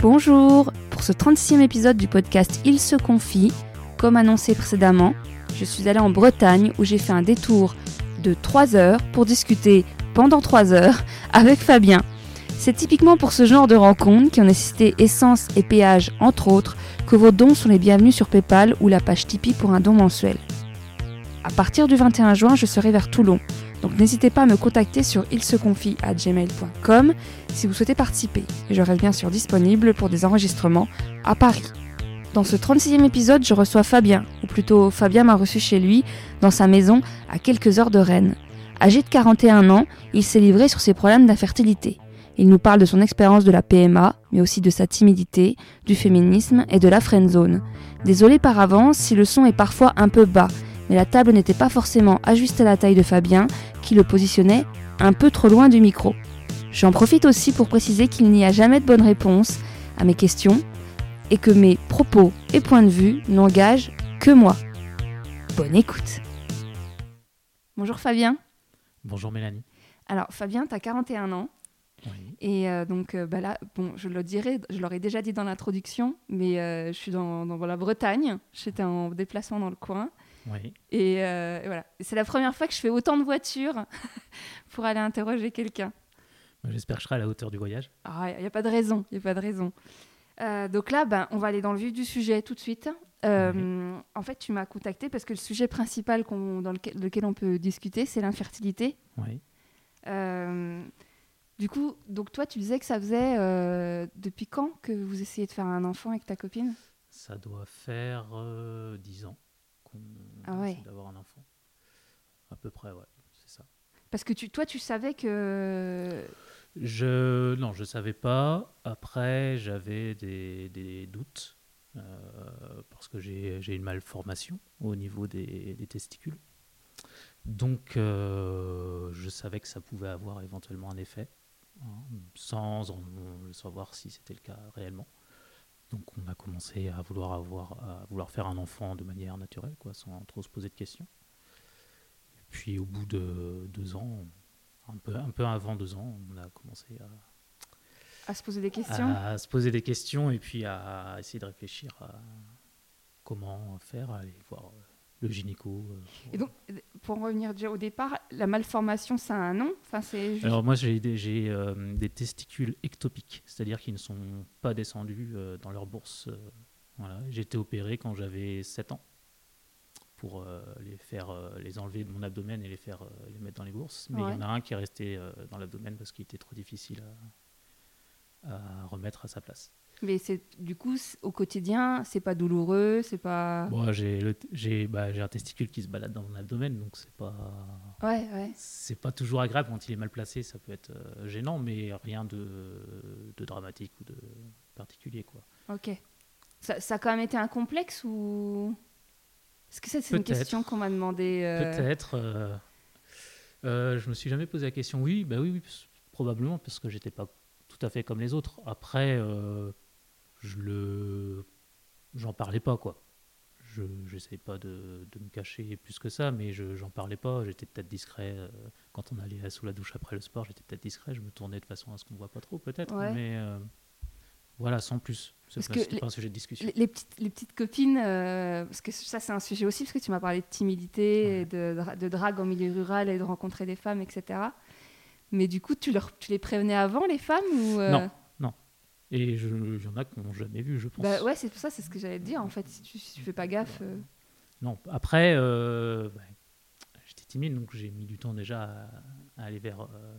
Bonjour Pour ce 36e épisode du podcast Il se confie, comme annoncé précédemment, je suis allée en Bretagne où j'ai fait un détour de 3 heures pour discuter pendant 3 heures avec Fabien. C'est typiquement pour ce genre de rencontres qui ont nécessité essence et péage entre autres que vos dons sont les bienvenus sur PayPal ou la page Tipeee pour un don mensuel. À partir du 21 juin, je serai vers Toulon. Donc n'hésitez pas à me contacter sur ilseconfie@gmail.com si vous souhaitez participer. Je reste bien sûr disponible pour des enregistrements à Paris. Dans ce 36e épisode, je reçois Fabien, ou plutôt Fabien m'a reçu chez lui, dans sa maison, à quelques heures de Rennes. Âgé de 41 ans, il s'est livré sur ses problèmes d'infertilité. Il nous parle de son expérience de la PMA, mais aussi de sa timidité, du féminisme et de la friendzone. Désolé par avance si le son est parfois un peu bas, mais la table n'était pas forcément ajustée à la taille de Fabien, qui le positionnait un peu trop loin du micro. J'en profite aussi pour préciser qu'il n'y a jamais de bonne réponse à mes questions et que mes propos et points de vue n'engagent que moi. Bonne écoute. Bonjour Fabien. Bonjour Mélanie. Alors Fabien, tu as 41 ans. Oui. Et euh, donc euh, bah là, bon, je le dirais, je l'aurais déjà dit dans l'introduction, mais euh, je suis dans, dans la Bretagne. J'étais en déplacement dans le coin. Oui. Et, euh, et voilà. C'est la première fois que je fais autant de voitures pour aller interroger quelqu'un. J'espère que je serai à la hauteur du voyage. Ah, il n'y a pas de raison, il a pas de raison. Euh, donc là, ben, on va aller dans le vif du sujet tout de suite. Euh, En fait, tu m'as contacté parce que le sujet principal dans lequel, lequel on peut discuter, c'est l'infertilité. Oui. Du coup, donc toi, tu disais que ça faisait euh, depuis quand que vous essayez de faire un enfant avec ta copine? Ça doit faire euh, 10 ans Ah ouais. d'avoir un enfant. À peu près, ouais. C'est ça. Parce que tu, toi, tu savais que... Je non, je savais pas. Après, j'avais des, des doutes euh, parce que j'ai j'ai une malformation au niveau des, des testicules. Donc, euh, je savais que ça pouvait avoir éventuellement un effet, hein, sans en savoir si c'était le cas réellement. Donc, on a commencé à vouloir avoir, à vouloir faire un enfant de manière naturelle, quoi, sans trop se poser de questions. Et puis, au bout de deux ans, un peu, un peu avant deux ans, on a commencé à, À se poser des questions à se poser des questions et puis à essayer de réfléchir à comment faire, à aller voir euh, le gynéco. euh, pour- Et donc, pour en revenir déjà au départ, la malformation, ça a un nom? Enfin, juste... Alors moi j'ai des, euh, des testicules ectopiques, c'est-à-dire qu'ils ne sont pas descendus euh, dans leur bourse. voilà. J'ai été opéré quand j'avais 7 ans pour les faire les enlever de mon abdomen et les faire les mettre dans les bourses. Mais il y en a un qui est resté dans l'abdomen parce qu'il était trop difficile à, à remettre à sa place. Mais c'est du coup, au quotidien, c'est pas douloureux, c'est pas... Bon, j'ai, le j'ai, bah, j'ai un testicule qui se balade dans mon abdomen, donc c'est pas, Ouais, ouais. c'est pas toujours agréable quand il est mal placé. Ça peut être euh, gênant, mais rien de, de dramatique ou de particulier, quoi. Ok. Ça, ça a quand même été un complexe ou... Est-ce que ça, c'est une question qu'on m'a demandé euh, Peut-être. euh, euh, je me suis jamais posé la question. Oui, bah oui, probablement parce que j'étais pas tout à fait comme les autres. Après, euh, je le, j'en parlais pas quoi. Je j'essayais pas de, de me cacher plus que ça, mais je j'en parlais pas. J'étais peut-être discret euh, quand on allait sous la douche après le sport. J'étais peut-être discret. Je me tournais de façon à ce qu'on voit pas trop peut-être, Ouais. mais euh, voilà, sans plus. C'est pas, pas un sujet de discussion. les, les petites, les petites copines, euh, parce que ça c'est un sujet aussi, parce que tu m'as parlé de timidité, Ouais. et de, de drague en milieu rural et de rencontrer des femmes, etc. Mais du coup, tu, leur, tu les prévenais avant, les femmes ou euh, Non. Et il y en a qui n'ont jamais vu, je pense. Bah ouais, c'est pour ça, c'est ce que j'allais te dire en fait. Si tu, si tu fais pas gaffe. euh, Non, après, euh, bah, j'étais timide, donc j'ai mis du temps déjà à, à aller vers. euh,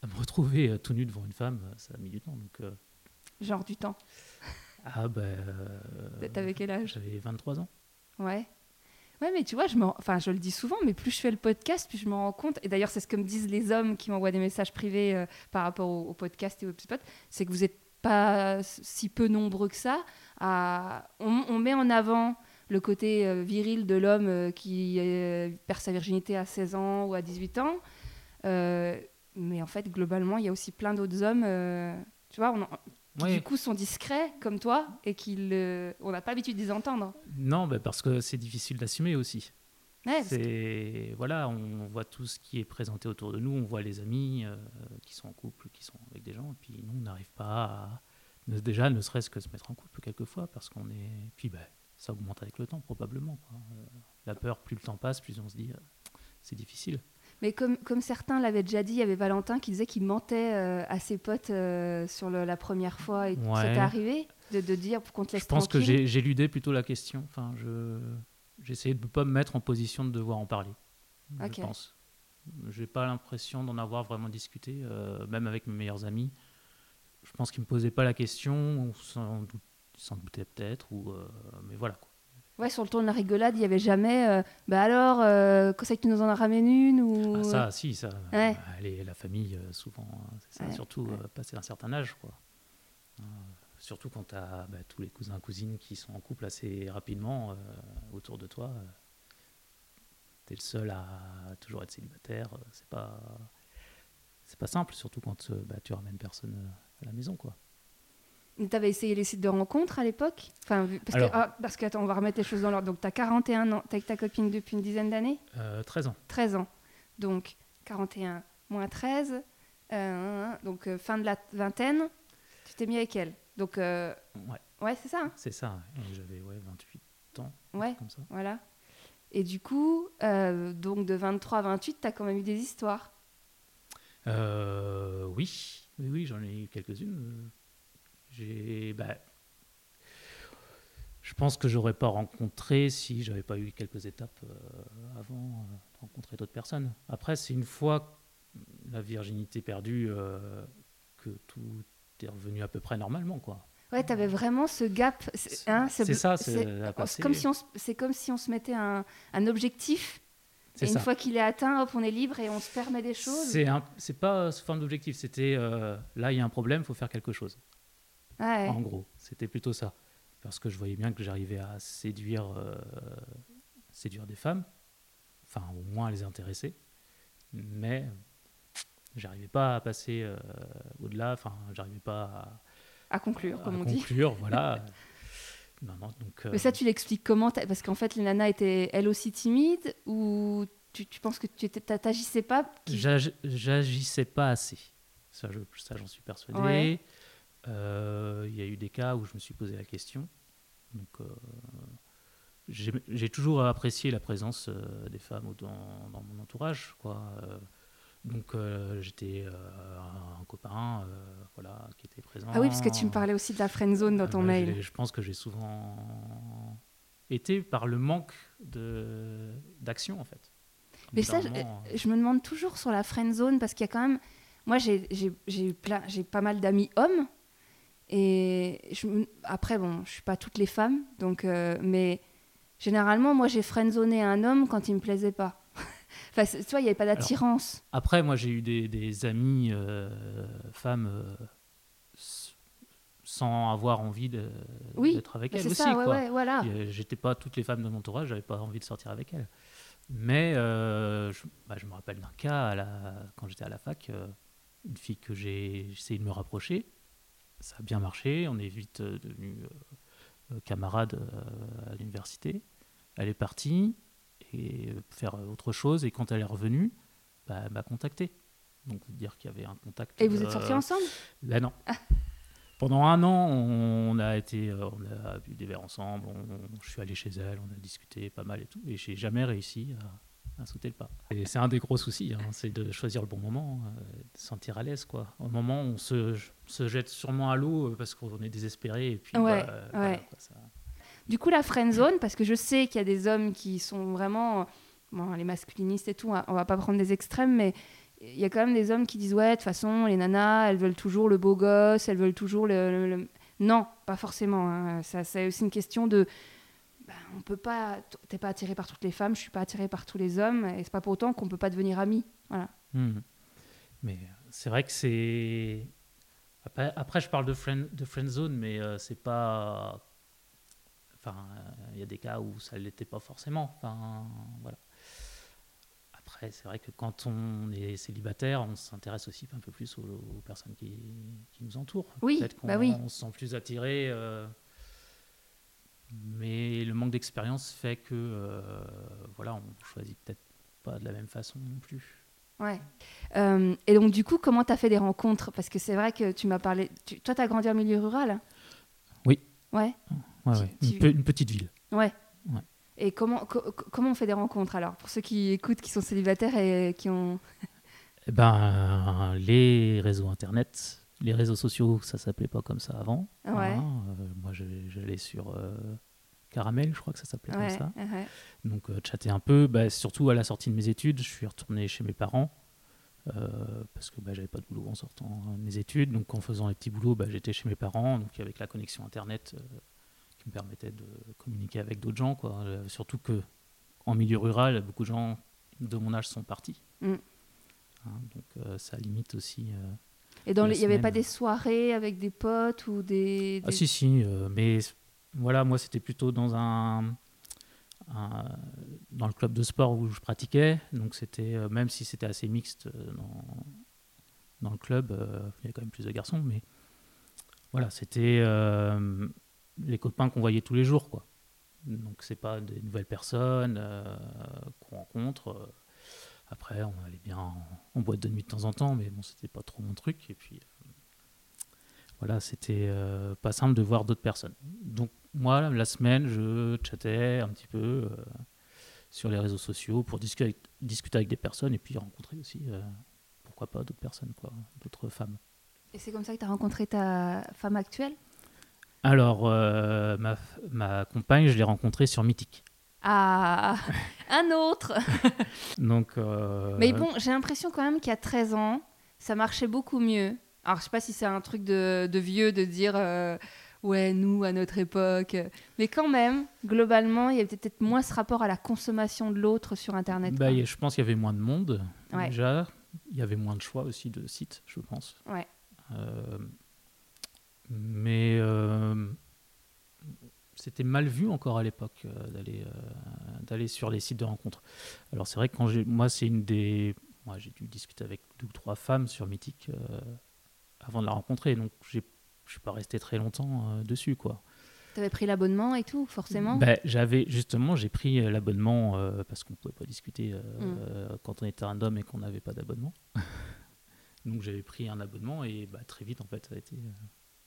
à me retrouver tout nu devant une femme, ça a mis du temps. Donc, genre du temps. ah, bah. euh, T'avais quel âge? J'avais 23 ans. Ouais. Ouais, mais tu vois, je, me... enfin, je le dis souvent, mais plus je fais le podcast, plus je me rends compte. Et d'ailleurs, c'est ce que me disent les hommes qui m'envoient des messages privés par rapport au, au podcast et au spot, c'est que vous n'êtes pas si peu nombreux que ça. à- On, on met en avant le côté euh, viril de l'homme euh, qui euh, perd sa virginité à 16 ans ou à 18 ans. Euh, mais en fait, globalement, il y a aussi plein d'autres hommes, euh, tu vois, on en- qui du coup sont discrets comme toi et qu'ils, euh, on n'a pas l'habitude de les entendre. Non, bah, parce que c'est difficile d'assumer aussi. Ouais, C'est voilà, on voit tout ce qui est présenté autour de nous, on voit les amis euh, qui sont en couple, qui sont avec des gens, et puis nous on n'arrive pas à Déjà, ne serait-ce que se mettre en couple quelquefois, parce qu'on est. Puis ben, ça augmente avec le temps, probablement. quoi. Euh, La peur, plus le temps passe, plus on se dit, euh, c'est difficile. Mais comme, comme certains l'avaient déjà dit, il y avait Valentin qui disait qu'il mentait à ses potes sur le- la première fois. Et Ouais. ça t'est arrivé de, de dire pour qu'on te laisse Je pense que tranquille? j'ai plutôt la question. Enfin, je essayé de ne pas me mettre en position de devoir en parler. Je pense. J'ai pas l'impression d'en avoir vraiment discuté, euh, même avec mes meilleurs amis. Je pense qu'ils me posaient pas la question, s'en dout- s'en doutaient peut-être, ou euh, mais voilà. quoi. Ouais, sur le ton de la rigolade, il n'y avait jamais. euh, bah alors, euh, quand c'est que tu nous en ramènes une ou... Ah, ça, si, ça. Ouais. la famille, souvent, hein, c'est ça, Ouais, surtout ouais. euh, passer un certain âge, quoi. Euh, surtout quand tu as tous les cousins cousines qui sont en couple assez rapidement euh, autour de toi. tu es le seul à toujours être célibataire. euh, c'est pas c'est pas simple, surtout quand euh, bah, tu ramènes personne euh, à la maison, quoi. Tu avais essayé les sites de rencontres à l'époque? Enfin, Parce Alors- que, ah, parce que, attends, on va remettre les choses dans l'ordre. Donc, tu as 41 ans, tu avec ta copine depuis une dizaine d'années? Euh, 13 ans. 13 ans. Donc, 41 moins 13. euh, donc, euh, fin de la vingtaine, tu t'es mis avec elle? Donc, euh, Ouais, ouais, c'est ça. hein c'est ça. J'avais ouais, 28 ans, Ouais, comme ça. voilà. Et du coup, euh, donc de 23 à 28, tu as quand même eu des histoires? Euh, oui, oui, oui, j'en ai eu quelques-unes. J'ai, bah, je pense que j'aurais pas rencontré si j'avais pas eu quelques étapes euh, avant euh, de rencontrer d'autres personnes. Après, c'est une fois la virginité perdue euh, que tout est revenu à peu près normalement, quoi. Ouais, tu avais vraiment ce gap. C'est hein, ce ça, c'est comme si on comme si on se mettait un, un objectif. Et une ça. fois qu'il est atteint, hop, on est libre et on se permet des choses. C'est pas sous forme d'objectif. C'était euh, là, il y a un problème, faut faire quelque chose. Ouais. En gros, c'était plutôt ça. Parce que je voyais bien que j'arrivais à séduire, euh, séduire des femmes, enfin au moins à les intéresser, mais j'arrivais pas à passer euh, au-delà, enfin j'arrivais pas À conclure, à, comme à on dit. conclure, voilà. Non, non, donc, euh, Mais ça, tu l'expliques comment Parce qu'en fait, les nanas étaient elles aussi timides ou tu, tu penses que tu t'agissais pas j'agissais pas assez. Ça, je- ça, j'en suis persuadé. Ouais. Euh, Il y a eu des cas où je me suis posé la question. Donc, euh, j'ai j'ai toujours apprécié la présence euh, des femmes dans, dans mon entourage. Quoi. Donc, euh, j'étais euh, un copain euh, voilà, qui était présent. Ah oui, parce que tu me parlais aussi de la friend zone dans ton mail. Je pense que j'ai souvent été par le manque d'action, en fait. Mais ça, je, me demande toujours sur la friend zone parce qu'il y a quand même. Moi, j'ai- eu plein- j'ai pas mal d'amis hommes. Et je après, bon, je suis pas toutes les femmes, donc, mais généralement, moi, j'ai friendzoné un homme quand il me plaisait pas. Enfin, tu vois, il n'y avait pas d'attirance. Après, moi, j'ai eu des, des amis euh, femmes euh, sans avoir envie de- Oui, d'être avec Bah, elles aussi. ça, ouais, quoi. ouais, voilà. Et, euh, J'étais pas toutes les femmes de mon entourage, j'avais pas envie de sortir avec elles. Mais euh, je, bah, je me rappelle d'un cas à la- quand j'étais à la fac, euh, une fille que j'ai essayé de me rapprocher. Ça a bien marché, on est vite devenus euh, camarades à l'université. Elle est partie et euh, faire autre chose et quand elle est revenue, bah, elle m'a contacté. Donc dire qu'il y avait un contact. Et vous êtes euh, sortis ensemble? Là, non. Pendant un an, on a été, euh, on a bu des verres ensemble. on- je suis allé chez elle, on a discuté pas mal et tout, et j'ai jamais réussi à, à sauter le pas. Et c'est un des gros soucis, hein, c'est de choisir le bon moment, euh, de se sentir à l'aise, quoi. Au moment où on se, se jette sûrement à l'eau euh, parce qu'on est désespéré, et puis Ouais, bah, euh, voilà, ouais. quoi, ça- Du coup, la friend zone, parce que je sais qu'il y a des hommes qui sont vraiment. Les masculinistes et tout, on va pas prendre des extrêmes, mais il y a quand même des hommes qui disent Ouais, de toute façon, les nanas, elles veulent toujours le beau gosse, elles veulent toujours le. Non, pas forcément. hein. Ça, c'est aussi une question de. ben, on peut pas. T'es pas attiré par toutes les femmes, je suis pas attiré par tous les hommes, et c'est pas pour autant qu'on peut pas devenir amis. Voilà. Mhm. Mais c'est vrai que c'est. Après, après, je parle de friend, de friend zone, mais euh, c'est pas. Enfin, euh, il y a des cas où ça ne l'était pas forcément. Enfin, voilà. Après, c'est vrai que quand on est célibataire, on s'intéresse aussi un peu plus aux, aux personnes qui, qui nous entourent. Oui, Peut-être qu'on bah oui. on se sent plus attiré. euh, mais le manque d'expérience fait que, euh, voilà, on choisit peut-être pas de la même façon non plus. Ouais. Euh, et donc, du coup, comment tu as fait des rencontres? Parce que c'est vrai que tu m'as parlé. tu- Toi, tu as grandi en milieu rural? Ouais. Ouais, Tu- ouais. tu- Une, pe- une petite ville. Ouais. Ouais. Et comment, co- co- comment on fait des rencontres alors Pour ceux qui écoutent, qui sont célibataires et qui ont. Eh ben, les réseaux internet, les réseaux sociaux, ça s'appelait pas comme ça avant. Ouais. Hein, euh, moi, j'allais sur euh, Caramel, je crois que ça s'appelait comme ça. ouais. Donc, euh, chatter un peu. Bah, surtout à la sortie de mes études, je suis retourné chez mes parents. Euh, parce que bah, j'avais pas de boulot en sortant de mes études. Donc, en faisant les petits boulots, bah, j'étais chez mes parents. Donc, avec la connexion internet euh, qui me permettait de communiquer avec d'autres gens. Quoi. Euh, surtout que en milieu rural, beaucoup de gens de mon âge sont partis. Mm. Hein, donc, ça limite aussi. Et dans il n'y avait pas des soirées avec des potes ou des. Ah si si, euh, mais voilà, moi c'était plutôt dans un, dans le club de sport où je pratiquais, donc c'était euh, même si c'était assez mixte euh, dans, dans le club, euh, il y avait quand même plus de garçons, mais voilà, c'était les copains qu'on voyait tous les jours quoi. Donc c'est pas des nouvelles personnes qu'on rencontre. Après, on allait bien en, en boîte de nuit de temps en temps, mais bon, c'était pas trop mon truc. Et puis voilà, c'était pas simple de voir d'autres personnes. Donc moi, la semaine, je chattais un petit peu euh, sur les réseaux sociaux pour discuter avec, discuter avec des personnes et puis rencontrer aussi, euh, pourquoi pas, d'autres personnes, quoi, d'autres femmes. Et c'est comme ça que tu as rencontré ta femme actuelle? Alors, euh, ma, ma compagne, je l'ai rencontrée sur Mythique. Ah Un autre Donc, Mais bon, j'ai l'impression quand même qu'il y a 13 ans, ça marchait beaucoup mieux. Alors, je sais pas si c'est un truc de, de vieux de dire ouais, nous, à notre époque. Mais quand même, globalement, il y avait peut-être moins ce rapport à la consommation de l'autre sur Internet. bah, a- je pense qu'il y avait moins de monde, Ouais. déjà. Il y avait moins de choix aussi de sites, je pense. Ouais. Euh, mais euh, c'était mal vu encore à l'époque euh, d'aller d'aller sur les sites de rencontres. Alors c'est vrai que quand moi c'est une des moi j'ai dû discuter avec deux ou trois femmes sur Mythique avant de la rencontrer donc j'ai je suis pas resté très longtemps euh, dessus quoi. T'avais pris l'abonnement et tout, forcément? Ben, j'avais justement j'ai pris euh, l'abonnement euh, parce qu'on pouvait pas discuter euh, Mm. quand on était random et qu'on n'avait pas d'abonnement. donc j'avais pris un abonnement et bah, très vite en fait ça a été euh,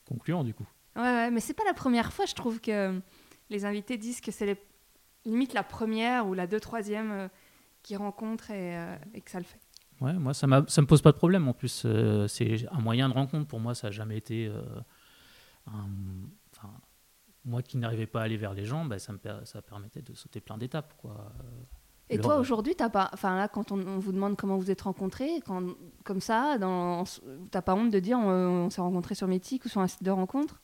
concluant du coup. Ouais, ouais, mais c'est pas la première fois, je trouve, que les invités disent que c'est les- limite la première ou la deux, troisième euh, qui rencontre et, et que ça le fait. Ouais, moi, ça ça me pose pas de problème. En plus, euh, c'est un moyen de rencontre. Pour moi, ça n'a jamais été. euh, un- enfin, moi qui n'arrivais pas à aller vers les gens, bah, ça me ça permettait de sauter plein d'étapes. quoi. Et Le- toi, aujourd'hui, t'as pas, enfin là, quand on, on vous demande comment vous êtes rencontrés, quand, comme ça, dans, t'as pas honte de dire on, on s'est rencontrés sur Mythique ou sur un site de rencontre?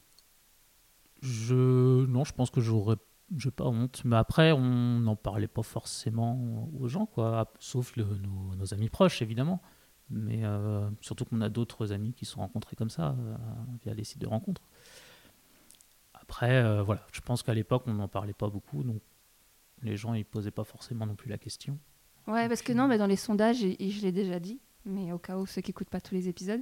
Je, non, je pense que j'aurais. J'ai pas honte. Mais après, on n'en parlait pas forcément aux gens, quoi. Sauf le- nos, nos amis proches, évidemment. Mais euh, surtout qu'on a d'autres amis qui se sont rencontrés comme ça, euh, via les sites de rencontres. Après, euh, voilà, je pense qu'à l'époque, on n'en parlait pas beaucoup, donc les gens, ils posaient pas forcément non plus la question. Ouais, parce que non, mais dans les sondages, et, et je l'ai déjà dit, mais au cas où ceux qui écoutent pas tous les épisodes,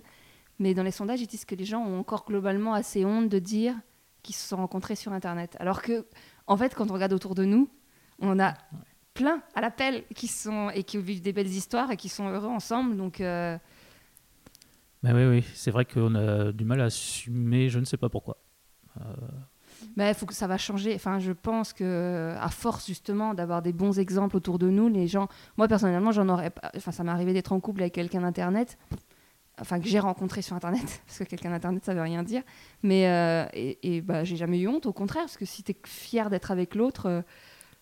mais dans les sondages, ils disent que les gens ont encore globalement assez honte de dire qu'ils se sont rencontrés sur Internet. Alors que, en fait, quand on regarde autour de nous, on a plein à l'appel qui sont et qui vivent des belles histoires et qui sont heureux ensemble. Donc, euh, Mais oui, oui, c'est vrai qu'on a du mal à assumer, je ne sais pas pourquoi. Euh, bah, faut que ça va changer. Enfin, je pense que à force justement d'avoir des bons exemples autour de nous, les gens. Moi personnellement, j'en aurais pas. Enfin, ça m'est arrivé d'être en couple avec quelqu'un d'internet. Enfin, que j'ai rencontré sur internet, parce que quelqu'un d'internet, ça veut rien dire. Mais euh, et, et bah, j'ai jamais eu honte, au contraire, parce que si tu es fier d'être avec l'autre, euh,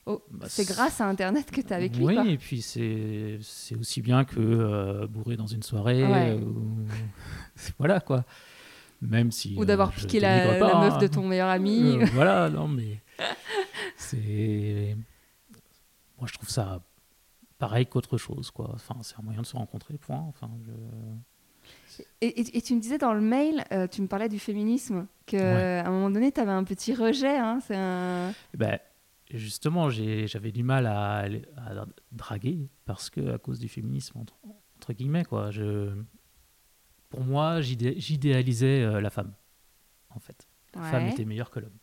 oh, Bah, c'est grâce à internet que tu es avec lui. oui, quoi. et puis c'est c'est aussi bien que euh, bourré dans une soirée. Ouais. ou- voilà quoi. Même si. Ou d'avoir euh, piqué la, pas, la meuf hein. de ton meilleur ami. Euh, voilà, non mais. C'est. Moi je trouve ça pareil qu'autre chose quoi. Enfin, c'est un moyen de se rencontrer, point. Enfin, je- Et, et- et tu me disais dans le mail, euh, tu me parlais du féminisme, qu'à Ouais. un moment donné, tu avais un petit rejet. Hein, c'est un... Eh ben, justement, j'avais du mal à, draguer parce que à cause du féminisme entre, entre guillemets quoi. Je, pour moi, j'idé- j'idéalisais euh, la femme. En fait, la femme était meilleure que l'homme.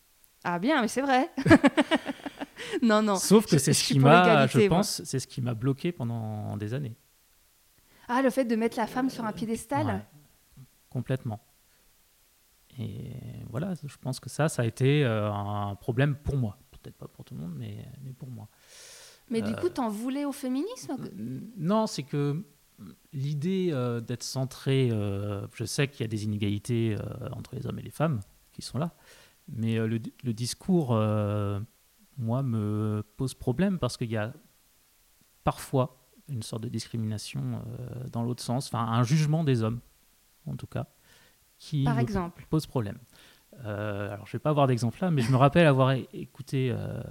Ah bien, mais c'est vrai. non, non. Sauf que c'est ce qui m'a, je pense, c'est ce qui m'a bloqué pendant des années. Ah, le fait de mettre la femme sur un piédestal Ouais, complètement. Et voilà, je pense que ça, ça a été euh, un problème pour moi. Peut-être pas pour tout le monde, mais, mais pour moi. Mais du Euh, coup, t'en voulais au féminisme Non, c'est que l'idée euh, d'être centré, euh, je sais qu'il y a des inégalités entre les hommes et les femmes qui sont là, mais le, le discours, moi, me pose problème parce qu'il y a parfois une sorte de discrimination euh, dans l'autre sens, enfin un jugement des hommes, en tout cas, qui Par exemple. pose problème. Euh, alors, je vais pas avoir d'exemple là, mais je me rappelle avoir écouté euh,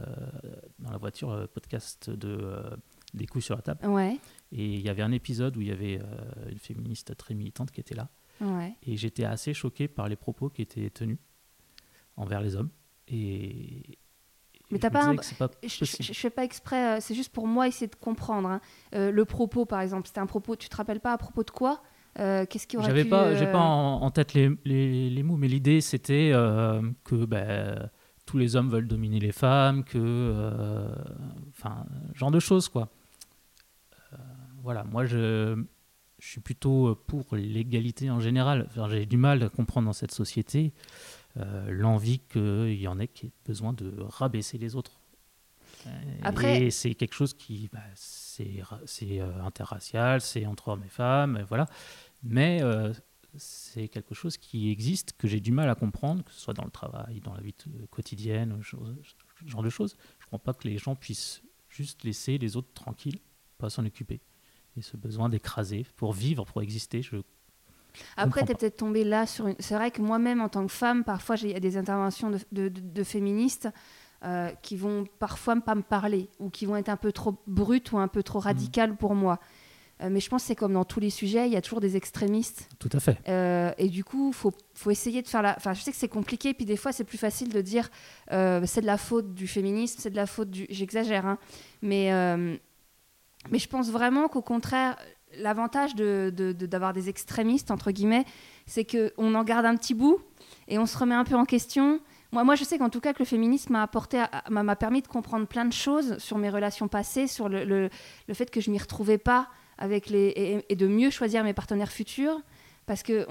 dans la voiture le podcast de euh, Des couilles sur la table. Ouais, Et il y avait un épisode où il y avait une féministe très militante qui était là. ouais. Et j'étais assez choqué par les propos qui étaient tenus envers les hommes. Et. Mais t'as pas un- pas Je, je, je fais pas exprès, euh, c'est juste pour moi essayer de comprendre. hein. Euh, le propos, par exemple, c'était un propos, tu te rappelles pas à propos de quoi Euh, Qu'est-ce qui aurait J'avais pu, pas, j'ai pas en, en tête les, les, les mots, mais l'idée c'était euh, que ben, tous les hommes veulent dominer les femmes, que. Enfin, genre de choses, quoi. Voilà, moi je, je suis plutôt pour l'égalité en général. Enfin, j'ai du mal à comprendre dans cette société l'envie qu'il y en ait qui aient besoin de rabaisser les autres. Euh, Après- Et c'est quelque chose qui. bah, c'est euh, interracial, c'est entre hommes et femmes, voilà. Mais euh, c'est quelque chose qui existe, que j'ai du mal à comprendre, que ce soit dans le travail, dans la vie euh, quotidienne, ce genre de choses. Je ne crois pas que les gens puissent juste laisser les autres tranquilles, pas s'en occuper. Et ce besoin d'écraser pour vivre, pour exister, je Après, tu es peut-être tombé là sur une. C'est vrai que moi-même, en tant que femme, parfois, il y a des interventions de, de- de- de féministes euh, qui vont parfois pas me parler ou qui vont être un peu trop brutes ou un peu trop radicales pour moi. Euh, mais je pense que c'est comme dans tous les sujets, il y a toujours des extrémistes. Tout à fait. Euh, et du coup, faut, faut essayer de faire la. Enfin, je sais que c'est compliqué, puis des fois, c'est plus facile de dire euh, c'est de la faute du féminisme, c'est de la faute du. J'exagère, hein. Mais, mais je pense vraiment qu'au contraire, l'avantage de, de- de- d'avoir des extrémistes, entre guillemets, c'est qu'on en garde un petit bout et on se remet un peu en question. Moi, moi je sais qu'en tout cas, que le féminisme m'a apporté, m'a permis de comprendre plein de choses sur mes relations passées, sur le, le- fait que je m'y retrouvais pas avec les, et, de mieux choisir mes partenaires futurs. Parce que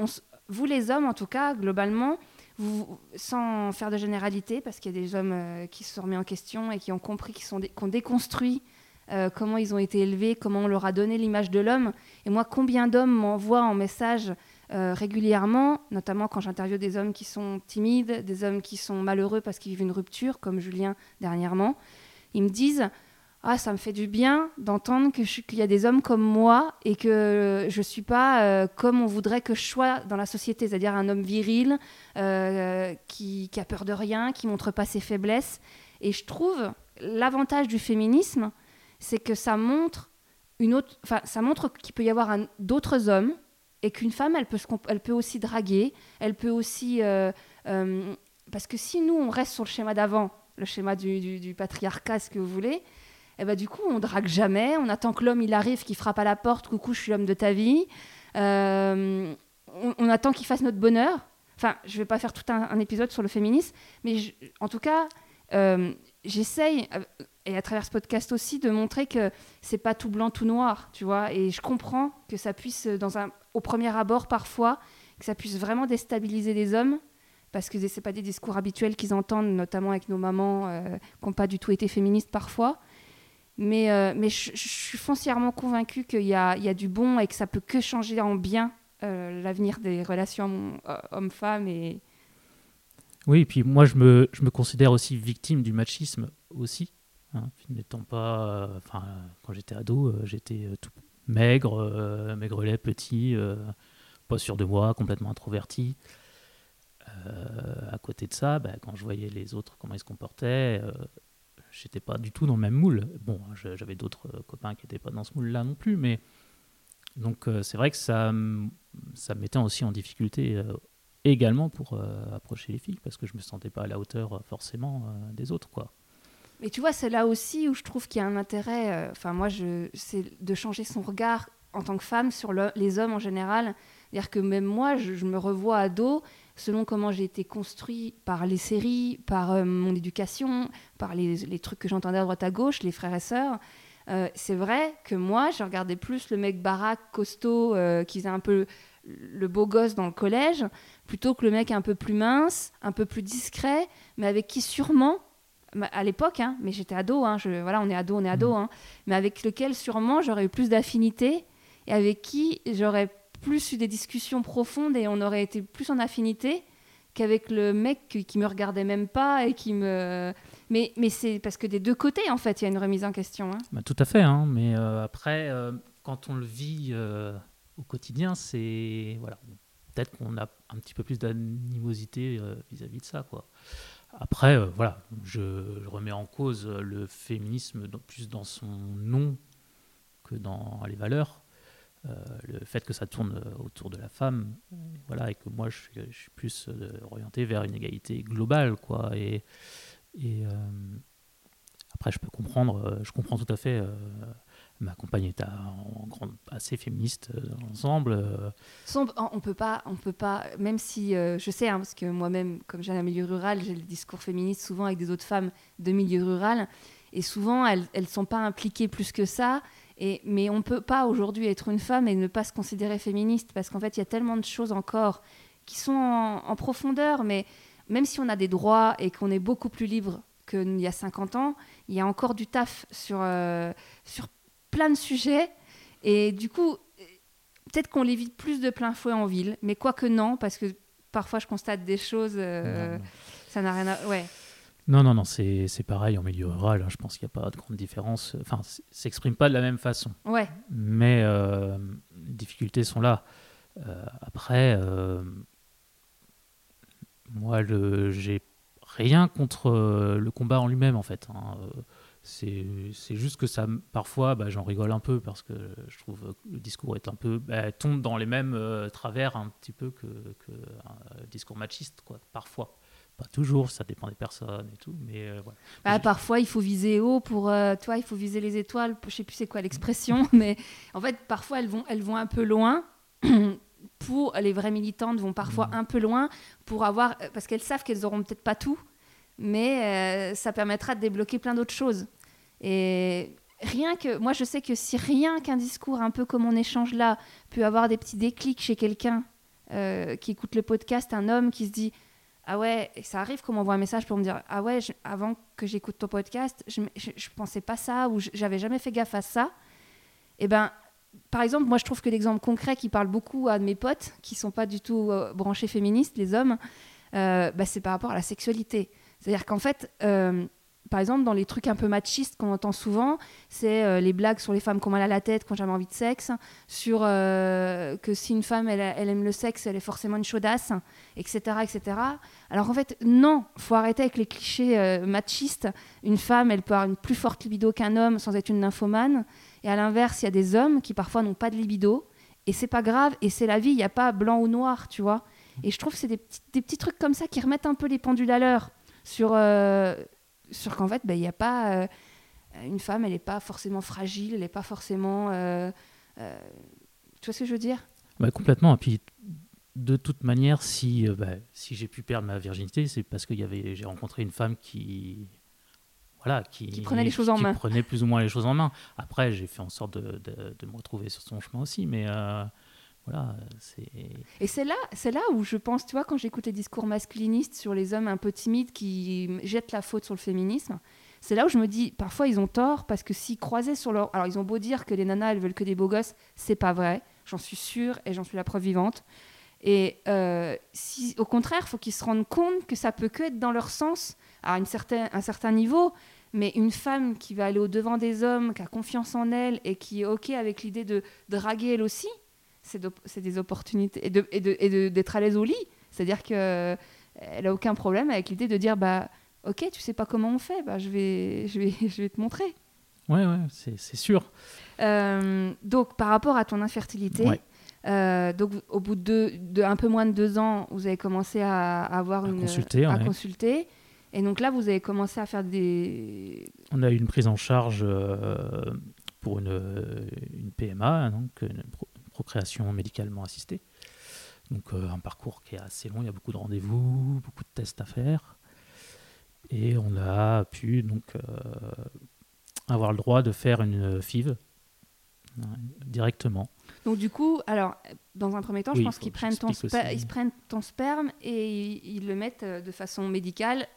vous, les hommes, en tout cas, globalement, vous, sans faire de généralité, parce qu'il y a des hommes euh, qui se sont remis en question et qui ont compris, qui sont qui ont déconstruit euh, comment ils ont été élevés, comment on leur a donné l'image de l'homme. Et moi, combien d'hommes m'envoient en message euh, régulièrement, notamment quand j'interviewe des hommes qui sont timides, des hommes qui sont malheureux parce qu'ils vivent une rupture, comme Julien dernièrement. Ils me disent Ah, ça me fait du bien d'entendre qu'il y a des hommes comme moi et que je ne suis pas euh, comme on voudrait que je sois dans la société, c'est-à-dire un homme viril qui, qui a peur de rien, qui montre pas ses faiblesses. Et je trouve l'avantage du féminisme, c'est que ça montre une autre, enfin, ça montre qu'il peut y avoir d'autres hommes et qu'une femme, elle peut, elle peut aussi draguer, elle peut aussi, euh, euh, parce que si nous on reste sur le schéma d'avant, le schéma du, patriarcat, ce que vous voulez, et ben du coup on drague jamais, on attend que l'homme il arrive, qu'il frappe à la porte, coucou, je suis l'homme de ta vie, Euh, on, attend qu'il fasse notre bonheur. Enfin, je vais pas faire tout un, épisode sur le féminisme, mais en tout cas, j'essaye, euh, et à travers ce podcast aussi, de montrer que c'est pas tout blanc, tout noir, tu vois. Et je comprends que ça puisse, un, au premier abord parfois, que ça puisse vraiment déstabiliser les hommes, parce que c'est pas des discours habituels qu'ils entendent, notamment avec nos mamans euh, qui n'ont pas du tout été féministes parfois. Mais, euh, je, suis foncièrement convaincue qu'il y a, du bon et que ça peut que changer en bien euh, l'avenir des relations euh, hommes-femmes. Et... Oui, et puis moi je me, je me considère aussi victime du machisme aussi. Hein, n'étant pas. euh, Enfin, quand j'étais ado, euh, j'étais euh, tout maigre, maigrelet, petit, pas sûr de moi, complètement introverti. À côté de ça, bah, quand je voyais les autres, comment ils se comportaient, j'étais pas du tout dans le même moule. Bon, je- j'avais d'autres copains qui n'étaient pas dans ce moule-là non plus, mais. Donc c'est vrai que ça, ça me mettait aussi en difficulté également pour euh, approcher les filles parce que je me sentais pas à la hauteur euh, forcément euh, des autres quoi. Mais tu vois, c'est là aussi où je trouve qu'il y a un intérêt, enfin moi, c'est de changer son regard en tant que femme sur le- les hommes en général. C'est-à-dire que même moi, je, me revois ado, selon comment j'ai été construit par les séries, par mon éducation, par les, trucs que j'entendais à droite à gauche, les frères et sœurs. C'est vrai que moi, je regardais plus le mec baraque, costaud, qui faisait un peu le beau gosse dans le collège, plutôt que le mec un peu plus mince, un peu plus discret, mais avec qui sûrement, à l'époque, hein, mais j'étais ado, hein, je, voilà, on est ado, on est ado, mmh. hein, mais avec lequel sûrement j'aurais eu plus d'affinité et avec qui j'aurais plus eu des discussions profondes et on aurait été plus en affinité qu'avec le mec qui, me regardait même pas et qui me. Mais, mais c'est parce que des deux côtés, en fait, il y a une remise en question. Hein. Bah, tout à fait, hein, mais euh, après, euh, quand on le vit euh, au quotidien, c'est. Voilà. Peut-être qu'on a un petit peu plus d'animosité vis-à-vis de ça, quoi. Après, voilà, je, remets en cause le féminisme plus dans son nom que dans les valeurs. Euh, le fait que ça tourne euh, autour de la femme, voilà, et que moi je, suis plus euh, orienté vers une égalité globale, quoi. Et après, je peux comprendre, je comprends tout à fait. Ma compagne est assez féministe ensemble. On peut pas, on peut pas, même si je sais, hein, parce que moi-même, comme j'ai un milieu rural, j'ai le discours féministe souvent avec des autres femmes de milieu rural, et souvent elles, elles sont pas impliquées plus que ça mais on ne peut pas aujourd'hui être une femme et ne pas se considérer féministe parce qu'en fait, il y a tellement de choses encore qui sont en, profondeur. Mais même si on a des droits et qu'on est beaucoup plus libre qu'il y a 50 ans, il y a encore du taf sur, euh, sur plein de sujets. Et du coup, peut-être qu'on les vit plus de plein fouet en ville, mais quoique non, parce que parfois je constate des choses, euh, ça n'a rien à... Ouais. Non, non, non, c'est pareil en milieu rural. Hein, je pense qu'il n'y a pas de grande différence. Enfin, s'exprime pas de la même façon. Ouais. Mais euh, les difficultés sont là. Euh, après, moi, j'ai rien contre le combat en lui-même, en fait. Hein. C'est juste que ça, parfois, bah, j'en rigole un peu parce que je trouve que le discours est un peu bah, tombe dans les mêmes travers un petit peu que, que un discours machiste, quoi, parfois. Pas toujours, ça dépend des personnes et tout, mais euh, voilà. Bah, parfois, il faut viser haut pour, euh, toi, il faut viser les étoiles. Je sais plus c'est quoi l'expression, mais en fait, parfois, elles vont, elles vont un peu loin. pour les vraies militantes vont parfois mmh. un peu loin pour avoir, euh, parce qu'elles savent qu'elles auront peut-être pas tout, mais ça permettra de débloquer plein d'autres choses. Et rien que, moi, je sais que si rien qu'un discours un peu comme on échange là peut avoir des petits déclics chez quelqu'un qui écoute le podcast, un homme qui se dit ah ouais, ça arrive qu'on m'envoie un message pour me dire Ah ouais, avant que j'écoute ton podcast, je, je, pensais pas ça ou j'avais jamais fait gaffe à ça. Et eh ben, par exemple, moi je trouve que l'exemple concret qui parle beaucoup à mes potes qui sont pas du tout euh, branchés féministes, les hommes, euh, bah, c'est par rapport à la sexualité. C'est-à-dire qu'en fait, euh, par exemple, dans les trucs un peu machistes qu'on entend souvent, c'est euh, les blagues sur les femmes qui ont la tête, qui n'ont jamais envie de sexe, sur euh, que si une femme, elle, aime le sexe, elle est forcément une chaudasse, etc., etc. Alors en fait, non, faut arrêter avec les clichés euh, machistes. Une femme, elle peut avoir une plus forte libido qu'un homme sans être une nymphomane. Et à l'inverse, il y a des hommes qui parfois n'ont pas de libido. Et c'est pas grave, et c'est la vie, il n'y a pas blanc ou noir, tu vois. Et je trouve que c'est des petits trucs comme ça qui remettent un peu les pendules à l'heure sur sur qu'en fait, ben, il n'y a pas. Euh, une femme, elle n'est pas forcément fragile, elle n'est pas forcément. Euh, euh, tu vois ce que je veux dire? Bah, Complètement. Et puis, de toute manière, si, bah, si j'ai pu perdre ma virginité, c'est parce que j'ai rencontré une femme qui. Voilà, qui, prenait les choses en main. prenait plus ou moins les choses en main. Après, j'ai fait en sorte de, de, me retrouver sur son chemin aussi, mais Et c'est là, c'est là où je pense, tu vois, quand j'écoute les discours masculinistes sur les hommes un peu timides qui jettent la faute sur le féminisme, c'est là où je me dis, parfois ils ont tort parce que s'ils croisaient sur leur, alors ils ont beau dire que les nanas elles veulent que des beaux gosses, c'est pas vrai. J'en suis sûre et j'en suis la preuve vivante. Et euh, si, au contraire, faut qu'ils se rendent compte que ça peut que être dans leur sens à une un certain niveau. Mais une femme qui va aller au devant des hommes, qui a confiance en elle et qui est ok avec l'idée de draguer elle aussi, c'est des opportunités et d'être de, et de, à l'aise au lit. C'est-à-dire qu'elle n'a aucun problème avec l'idée de dire bah, Ok, tu sais pas comment on fait, bah, je, vais, je, vais, je vais te montrer. Ouais, ouais, c'est sûr. Euh, donc, par rapport à ton infertilité, euh, donc, au bout de, de, un peu moins de deux ans, vous avez commencé à, avoir une. Consulter, à consulter. Et donc là, vous avez commencé à faire des. On a eu une prise en charge euh, pour une, une PMA, donc une procréation médicalement assistée. Donc euh, un parcours qui est assez long, il y a beaucoup de rendez-vous, beaucoup de tests à faire. Et on a pu donc euh, avoir le droit de faire une FIV euh, directement. Donc du coup, alors dans un premier temps, Oui, je pense qu'ils prennent ton ils prennent sperme et ils, ils le mettent de façon médicale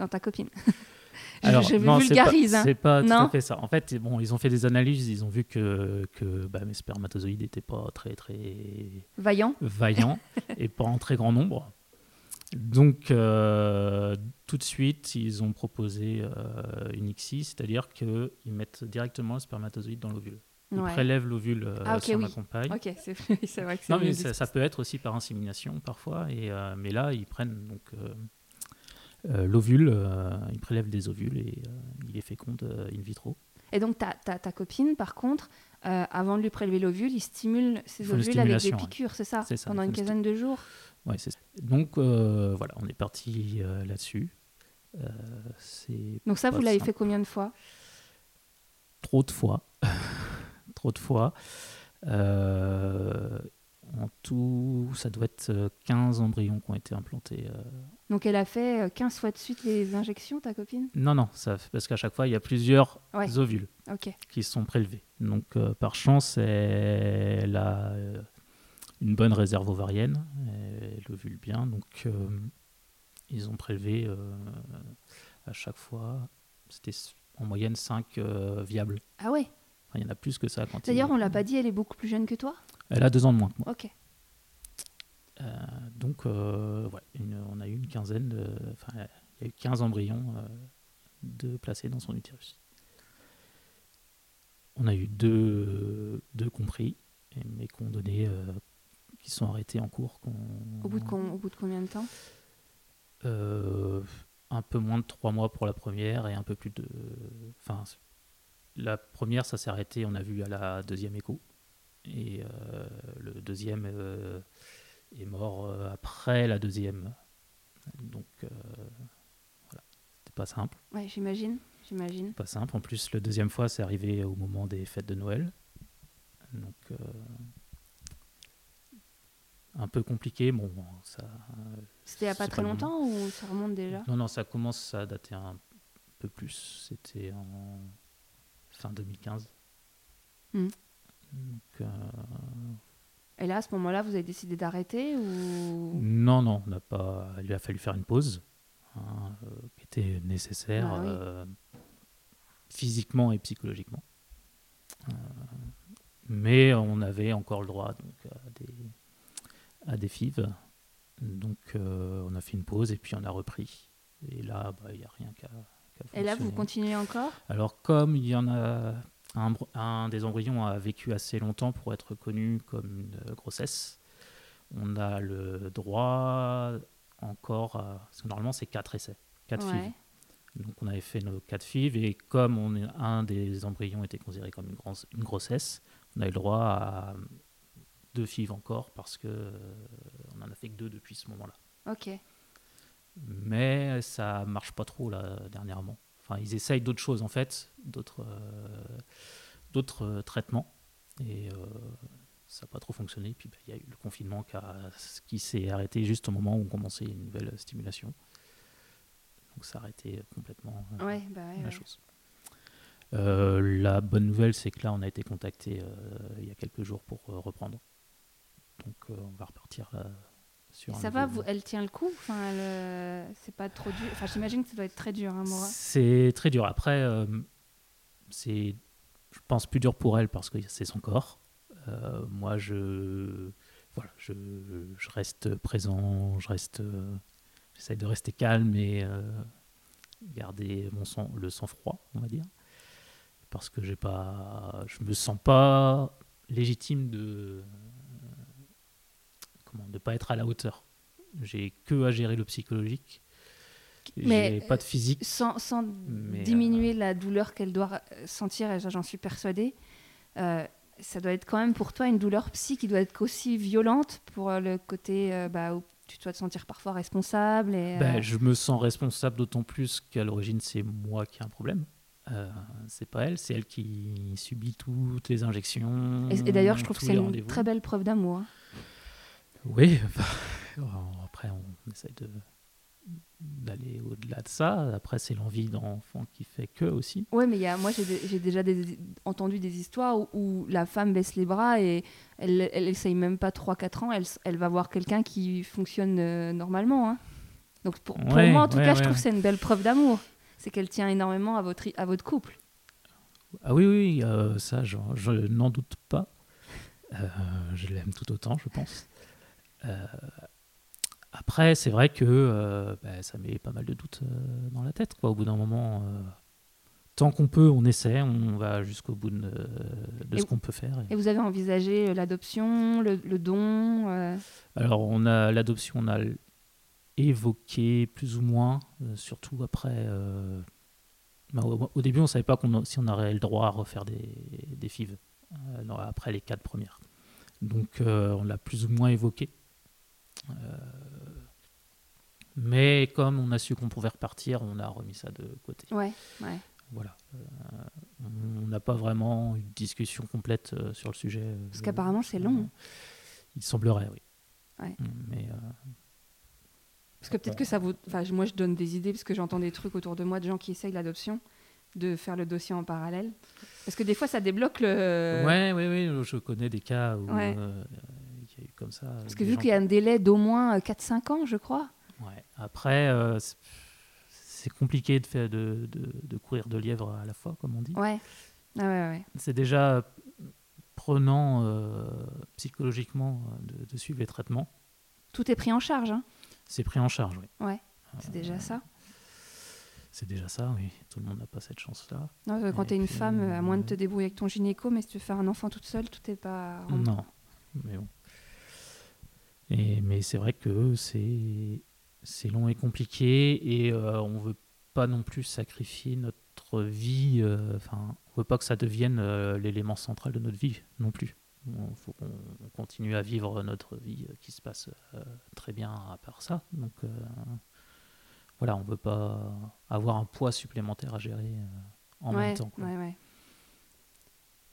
dans ta copine. Je- Alors, je non, c'est pas- hein. Tout Non à fait ça. En fait, bon, ils ont fait des analyses, ils ont vu que, que bah, mes spermatozoïdes n'étaient pas très très Vaillant. vaillants et pas en très grand nombre. Donc, euh, tout de suite, ils ont proposé euh, une ICSI, c'est-à-dire qu'ils mettent directement le spermatozoïde dans l'ovule. Ils Ouais. prélèvent l'ovule euh, Ah, sur ma oui. compagne. Ok, c'est c'est vrai que c'est Non, mais ça, ça peut être aussi par insémination parfois. Et, euh, mais là, ils prennent donc l'ovule, euh, ils prélèvent des ovules et euh, ils les fécondent euh, in vitro. Et donc ta, ta, ta copine, par contre, euh, avant de lui prélever l'ovule, il stimule ses Il ovules avec des ouais. piqûres, c'est ça ça, Pendant il une quinzaine de jours Ouais, c'est ça. Donc euh, voilà, on est parti euh, là-dessus. Euh, Donc ça, vous l'avez fait combien de fois trop de fois. trop de fois. Euh, en tout, ça doit être euh, 15 embryons qui ont été implantés. euh. Donc elle a fait euh, 15 fois de suite les injections, ta copine? Non, non, ça, parce qu'à chaque fois, il y a plusieurs Ouais. ovules. Qui sont prélevés. Donc, euh, par chance, elle a euh, une bonne réserve ovarienne, elle ovule bien. Donc, euh, ils ont prélevé euh, à chaque fois, c'était en moyenne 5 viables. Ah ouais? Il y en a plus que ça D'ailleurs, on l'a pas dit, elle est beaucoup plus jeune que toi? Elle a deux ans de moins que moi. Ok. Euh, donc, euh, ouais, une- on a eu une quinzaine de. Enfin, il y a eu 15 embryons euh, de placés dans son utérus. On a eu deux, deux compris, mais qu'on donnait, qui sont arrêtés en cours. Au bout de, com- au bout de combien de temps? Un peu moins de trois mois pour la première et un peu plus de. Enfin, la première, ça s'est arrêté, on a vu à la deuxième écho. Et euh, le deuxième euh, est mort euh, après la deuxième. Donc, voilà. C'était pas simple. Ouais, j'imagine. J'imagine. Pas simple. En plus, la deuxième fois, c'est arrivé au moment des fêtes de Noël. Donc, un peu compliqué. Bon, ça. C'était il y a pas très longtemps ou ça remonte déjà? Non, non, ça commence à dater un peu plus. C'était en fin 2015. Hmm. Donc, euh, Et là, à ce moment-là, vous avez décidé d'arrêter ou non, non, on n'a pas. Il a fallu faire une pause hein, euh, qui était nécessaire Bah oui. euh, physiquement et psychologiquement. Euh, mais on avait encore le droit donc, à des, à des FIV. Donc on a fait une pause et puis on a repris. Et là, bah, il n'y a rien qu'à. qu'à Et là, vous continuez encore? Alors, comme il y en a un, des embryons a vécu assez longtemps pour être connu comme une euh, grossesse, on a le droit encore à. Parce que normalement, c'est 4 essais, 4 Ouais. FIV. Donc, on avait fait nos 4 FIV et comme on est, un des embryons était considéré comme une, gros- une grossesse, on a eu le droit à deux FIV encore parce que euh, on en a fait que deux depuis ce moment-là Ok. mais ça marche pas trop là dernièrement. Enfin, ils essayent d'autres choses en fait, d'autres euh, d'autres euh, traitements et euh, ça n'a pas trop fonctionné. Puis bah, il y a eu le confinement qui, a- qui s'est arrêté juste au moment où on commençait une nouvelle stimulation. Donc ça a arrêté complètement Ouais, bah ouais, la ouais. chose. Euh, la bonne nouvelle, c'est que là, on a été contacté euh, il y a quelques jours pour euh, reprendre. Donc, on va repartir là, sur ça va, vous, elle tient le coup enfin, euh, C'est pas trop dur Enfin, j'imagine que ça doit être très dur, hein, C'est très dur. Après, euh, c'est, je pense, plus dur pour elle parce que c'est son corps. Euh, moi, je, voilà, je, je reste présent, je reste, euh, j'essaye de rester calme et garder mon sang, le sang-froid, on va dire, parce que j'ai pas, je me sens pas légitime de, de pas être à la hauteur. J'ai que à gérer le psychologique. Mais, pas de physique. Sans, sans Mais, diminuer la douleur qu'elle doit euh, sentir, et j'en suis persuadée, euh, ça doit être quand même pour toi une douleur psy qui doit être aussi violente pour euh, le côté euh, bah, où tu dois te sentir parfois responsable. Et, euh, Ben, je me sens responsable d'autant plus qu'à l'origine, c'est moi qui ai un problème. Euh, c'est pas elle, c'est elle qui subit toutes les injections. et, et d'ailleurs, je trouve que c'est une très belle preuve d'amour. hein. Oui, après, on essaye de, d'aller au-delà de ça. Après, c'est l'envie d'enfant qui fait que aussi. Ouais, mais y a, moi j'ai déjà des, entendu des histoires où, la femme baisse les bras et elle, elle essaye même pas 3-4 ans, elle, elle va voir quelqu'un qui fonctionne euh, normalement. Hein. Donc pour, pour moi, en tout cas, je trouve que c'est une belle preuve d'amour. C'est qu'elle tient énormément à votre, à votre couple. Ah oui, oui, euh, ça, je, je n'en doute pas. Euh, je l'aime tout autant, je pense. Après, c'est vrai que euh, bah, ça met pas mal de doutes euh, dans la tête. Quoi. Au bout d'un moment, euh, tant qu'on peut, on essaie, on va jusqu'au bout de, ce qu'on peut faire. Et... vous avez envisagé l'adoption, le, don Alors, on a l'adoption, on a évoqué plus ou moins, surtout après. Bah, au, début, on ne savait pas si on aurait le droit à refaire des, des FIV après les quatre premières. Donc, on l'a plus ou moins évoqué. Mais comme on a su qu'on pouvait repartir, on a remis ça de côté. Ouais, ouais. Voilà. Euh, on n'a pas vraiment eu de discussion complète euh, sur le sujet. Euh, parce qu'apparemment, c'est long. Il semblerait, oui. Ouais. Mm, mais. parce que peut-être que ça vous. Enfin, moi, je donne des idées parce que j'entends des trucs autour de moi de gens qui essayent l'adoption, de faire le dossier en parallèle. Parce que des fois, ça débloque le. Ouais, oui, oui. Je connais des cas où. Y a eu comme ça. Parce que vu qu'il y a un délai d'au moins 4-5 ans, je crois. Ouais. Après, euh, c'est compliqué de, faire, de, de, courir de lièvre à la fois, comme on dit. Ouais. Ah ouais, ouais. C'est déjà prenant euh, psychologiquement euh, de, suivre les traitements. Tout est pris en charge. Hein c'est pris en charge, oui. Ouais, c'est déjà ça. C'est déjà ça, oui. Tout le monde n'a pas cette chance-là. quand tu es une femme, à moins de te débrouiller avec ton gynéco, mais si tu veux faire un enfant toute seule, tout n'est pas. Non, mais bon. Et, mais c'est vrai que c'est long et compliqué et euh, on veut pas non plus sacrifier notre vie. Euh, enfin, on veut pas que ça devienne euh, l'élément central de notre vie non plus. Il faut qu'on continue à vivre notre vie qui se passe très bien à part ça. Donc voilà, on veut pas avoir un poids supplémentaire à gérer en même temps. Ouais, ouais.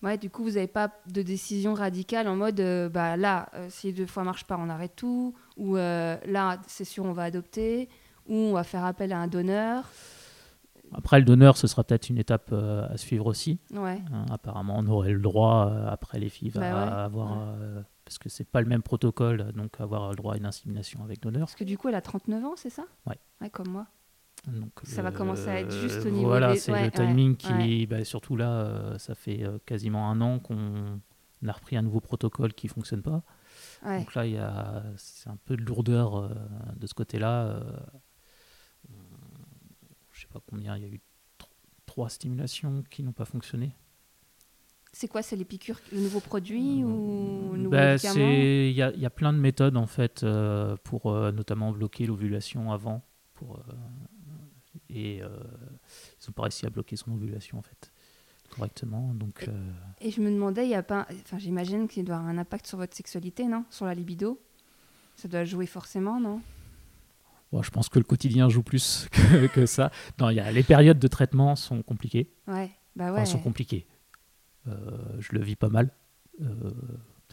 Ouais, du coup, vous n'avez pas de décision radicale en mode, euh, bah là, euh, si deux fois marche pas, on arrête tout, ou euh, là, c'est sûr, on va adopter, ou on va faire appel à un donneur. Après, le donneur, ce sera peut-être une étape à suivre aussi. Ouais. Hein, apparemment, on aurait le droit, après les filles, bah à avoir... parce que c'est pas le même protocole, donc avoir le droit à une insémination avec donneur. Parce que du coup, elle a 39 ans, c'est ça? Ouais. Ouais, comme moi. Donc, ça va commencer à être juste au niveau Voilà, c'est le timing qui, bah, surtout là, euh, ça fait euh, quasiment un an qu'on a repris un nouveau protocole qui fonctionne pas. Donc là, il y a, c'est un peu de lourdeur euh, de ce côté-là. je sais pas combien, il y a eu trois stimulations qui n'ont pas fonctionné. C'est quoi C'est les piqûres, le nouveau produit ou le nouveau bah, Il y, y, a plein de méthodes en fait pour notamment bloquer l'ovulation avant pour et euh, ils n'ont pas réussi à bloquer son ovulation en fait correctement. Donc, euh, et, je me demandais, il y a pas, enfin j'imagine qu'il doit avoir un impact sur votre sexualité, non? Sur la libido? Ça doit jouer forcément, non? Je pense que le quotidien joue plus que, ça. Non, y a, les périodes de traitement sont compliquées. Ouais, bah ouais. sont compliquées. Euh, je le vis pas mal.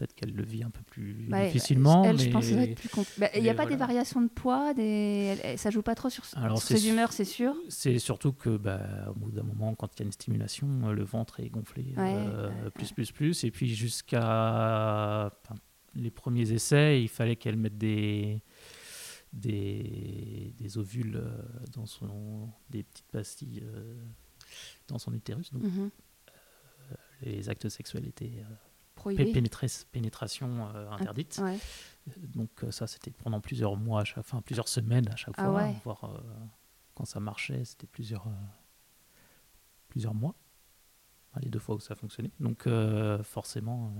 Peut-être qu'elle le vit un peu plus bah, difficilement. Elle, je pense que ça être plus bah, Il n'y a pas des variations de poids des... Ça joue pas trop sur, Alors, ses humeurs, c'est sûr C'est surtout que, bah, au bout d'un moment, quand il y a une stimulation, euh, le ventre est gonflé euh, plus, plus, plus. Et puis jusqu'à les premiers essais, il fallait qu'elle mette des, des, des, ovules euh, dans son... des petites pastilles dans son utérus. Donc, mm-hmm. les actes sexuels étaient pénétration euh, interdite. Donc euh, ça, c'était pendant plusieurs mois, à chaque, enfin plusieurs semaines à chaque ah fois, voir euh, quand ça marchait, c'était plusieurs, plusieurs mois les deux fois où ça a fonctionné. Donc euh, forcément.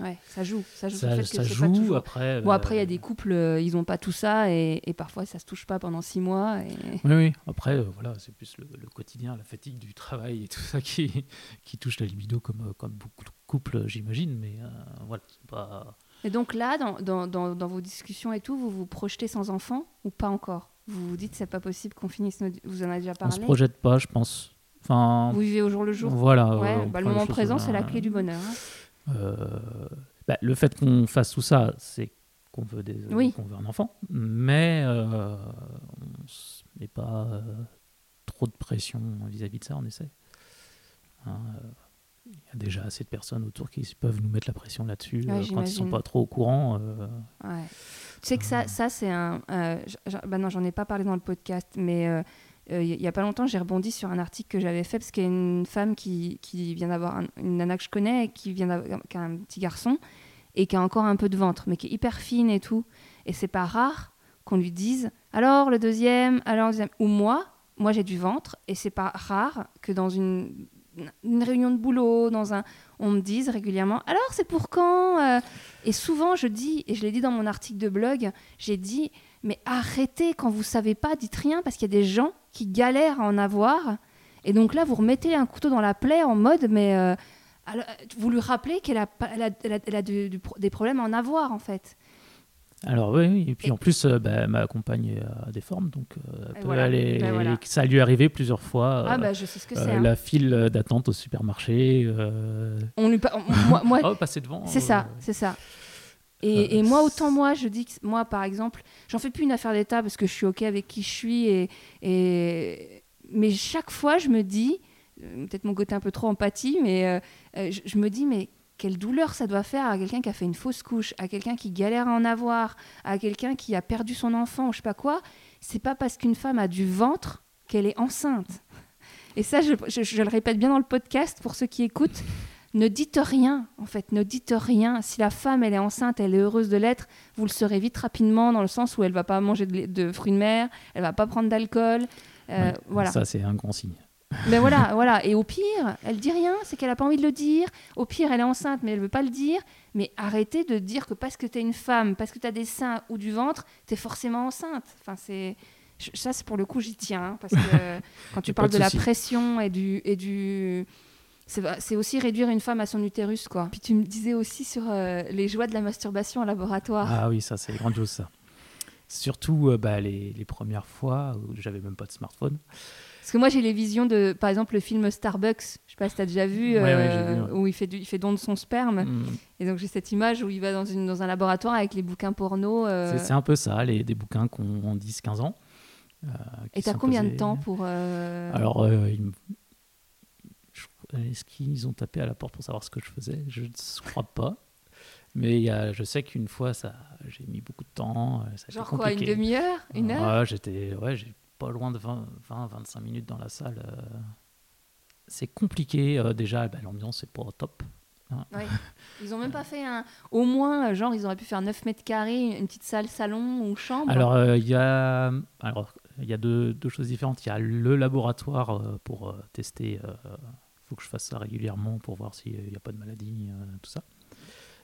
Euh, ouais, ça joue. Ça joue. Ça, joue après. Bon, après, il y a des couples, euh, ils n'ont pas tout ça et, et, parfois ça se touche pas pendant six mois. Et... Oui, oui. Après, voilà, c'est plus le, quotidien, la fatigue du travail et tout ça qui, qui touche la libido comme, comme beaucoup de couples, j'imagine. Mais voilà, c'est pas. Et donc là, dans, dans, dans, dans, vos discussions et tout, vous vous projetez sans enfant ou pas encore? Vous vous dites c'est pas possible qu'on finisse notre... Vous en avez déjà parlé On se projette pas, je pense. Vous vivez au jour le jour? Voilà. Bah, le moment présent, c'est la clé du bonheur. Hein. Euh, bah, le fait qu'on fasse tout ça, c'est qu'on veut, des, Oui. qu'on veut un enfant, mais euh, on se met pas euh, trop de pression vis-à-vis de ça, on essaie. Hein, euh, y a déjà assez de personnes autour qui peuvent nous mettre la pression là-dessus Ouais, euh, quand ils sont pas trop au courant. euh, Ouais. Tu sais que ça, ça c'est un. euh, bah non, j'en ai pas parlé dans le podcast, mais euh, euh, il y a pas longtemps, j'ai rebondi sur un article que j'avais fait parce qu'il y a une femme qui, qui vient d'avoir un- une nana que je connais, et qui vient d'avoir qui a un petit garçon et qui a encore un peu de ventre, mais qui est hyper fine et tout. Et c'est pas rare qu'on lui dise alors le deuxième, alors le deuxième. Ou moi, moi j'ai du ventre et c'est pas rare que dans une, une réunion de boulot, dans un, on me dise régulièrement alors c'est pour quand euh? Et souvent je dis, et je l'ai dit dans mon article de blog, j'ai dit mais arrêtez quand vous savez pas, dites rien parce qu'il y a des gens qui galèrent à en avoir. Et donc là, vous remettez un couteau dans la plaie en mode, mais euh, vous lui rappelez qu'elle a, elle a, a- des problèmes à en avoir en fait. Alors oui, et puis Et- en plus, euh, bah, ma compagne a des formes, donc euh, elle Et peut voilà, aller- ben voilà. ça lui est arrivé plusieurs fois. ah euh, bah je sais ce que euh, c'est. hein. La file d'attente au supermarché. euh, On lui, pa- moi, moi, Oh, passer devant. C'est ça, c'est ça. Et, et moi, autant moi, je dis que moi, par exemple, j'en fais plus une affaire d'État parce que je suis OK avec qui je suis. Et, et... Mais chaque fois, je me dis, peut-être mon côté un peu trop empathie, mais je, je me dis, mais quelle douleur ça doit faire à quelqu'un qui a fait une fausse couche, à quelqu'un qui galère à en avoir, à quelqu'un qui a perdu son enfant, ou je sais pas quoi. C'est pas parce qu'une femme a du ventre qu'elle est enceinte. Et ça, je, je- je le répète bien dans le podcast pour ceux qui écoutent. Ne dites rien, en fait, ne dites rien. Si la femme, elle est enceinte, elle est heureuse de l'être, vous le saurez vite rapidement dans le sens où elle va pas manger de, fruits de mer, elle va pas prendre d'alcool. euh, ouais, voilà. Ça, c'est un grand signe. Mais voilà, voilà. Et au pire, elle dit rien, c'est qu'elle a pas envie de le dire. Au pire, elle est enceinte, mais elle veut pas le dire. Mais arrêtez de dire que parce que tu es une femme, parce que tu as des seins ou du ventre, tu es forcément enceinte. Enfin, c'est ça, c'est pour le coup, j'y tiens, hein, parce que quand tu parles de de la pression et du et du c'est c'est aussi réduire une femme à son utérus, quoi. Puis tu me disais aussi sur euh, les joies de la masturbation en laboratoire. Ah oui, ça, c'est grandiose, ça. Surtout euh, bah, les, les premières fois où j'avais même pas de smartphone. Parce que moi, j'ai les visions de, par exemple, le film Starbucks. Je sais pas si tu as déjà vu, Ouais, euh, j'ai vu, ouais. où il fait, du- il fait don de son sperme. Mm. Et donc, j'ai cette image où il va dans, une, dans un laboratoire avec les bouquins porno. euh, C'est- un peu ça, les, des bouquins qui ont 10-15 ans. euh, Et t'as combien de temps pour. euh, Alors, est-ce qu'ils ont tapé à la porte pour savoir ce que je faisais? Je ne crois pas. Mais y a, je sais qu'une fois, ça, j'ai mis beaucoup de temps. Ça Genre quoi, une demi-heure? Une heure? Ouais, j'étais, ouais, j'ai pas loin de 20-25 minutes dans la salle. euh. C'est compliqué euh, déjà. bah, L'ambiance c'est pas top. Ouais. Ils ont même pas fait un. Au moins, euh, genre, ils auraient pu faire 9 mètres carrés, une petite salle salon ou chambre. Alors euh, il y a, alors y a deux, deux choses différentes. Il y a le laboratoire euh, pour euh, tester. Il faut que je fasse ça régulièrement pour voir s'il n'y a pas de maladie, euh, tout ça.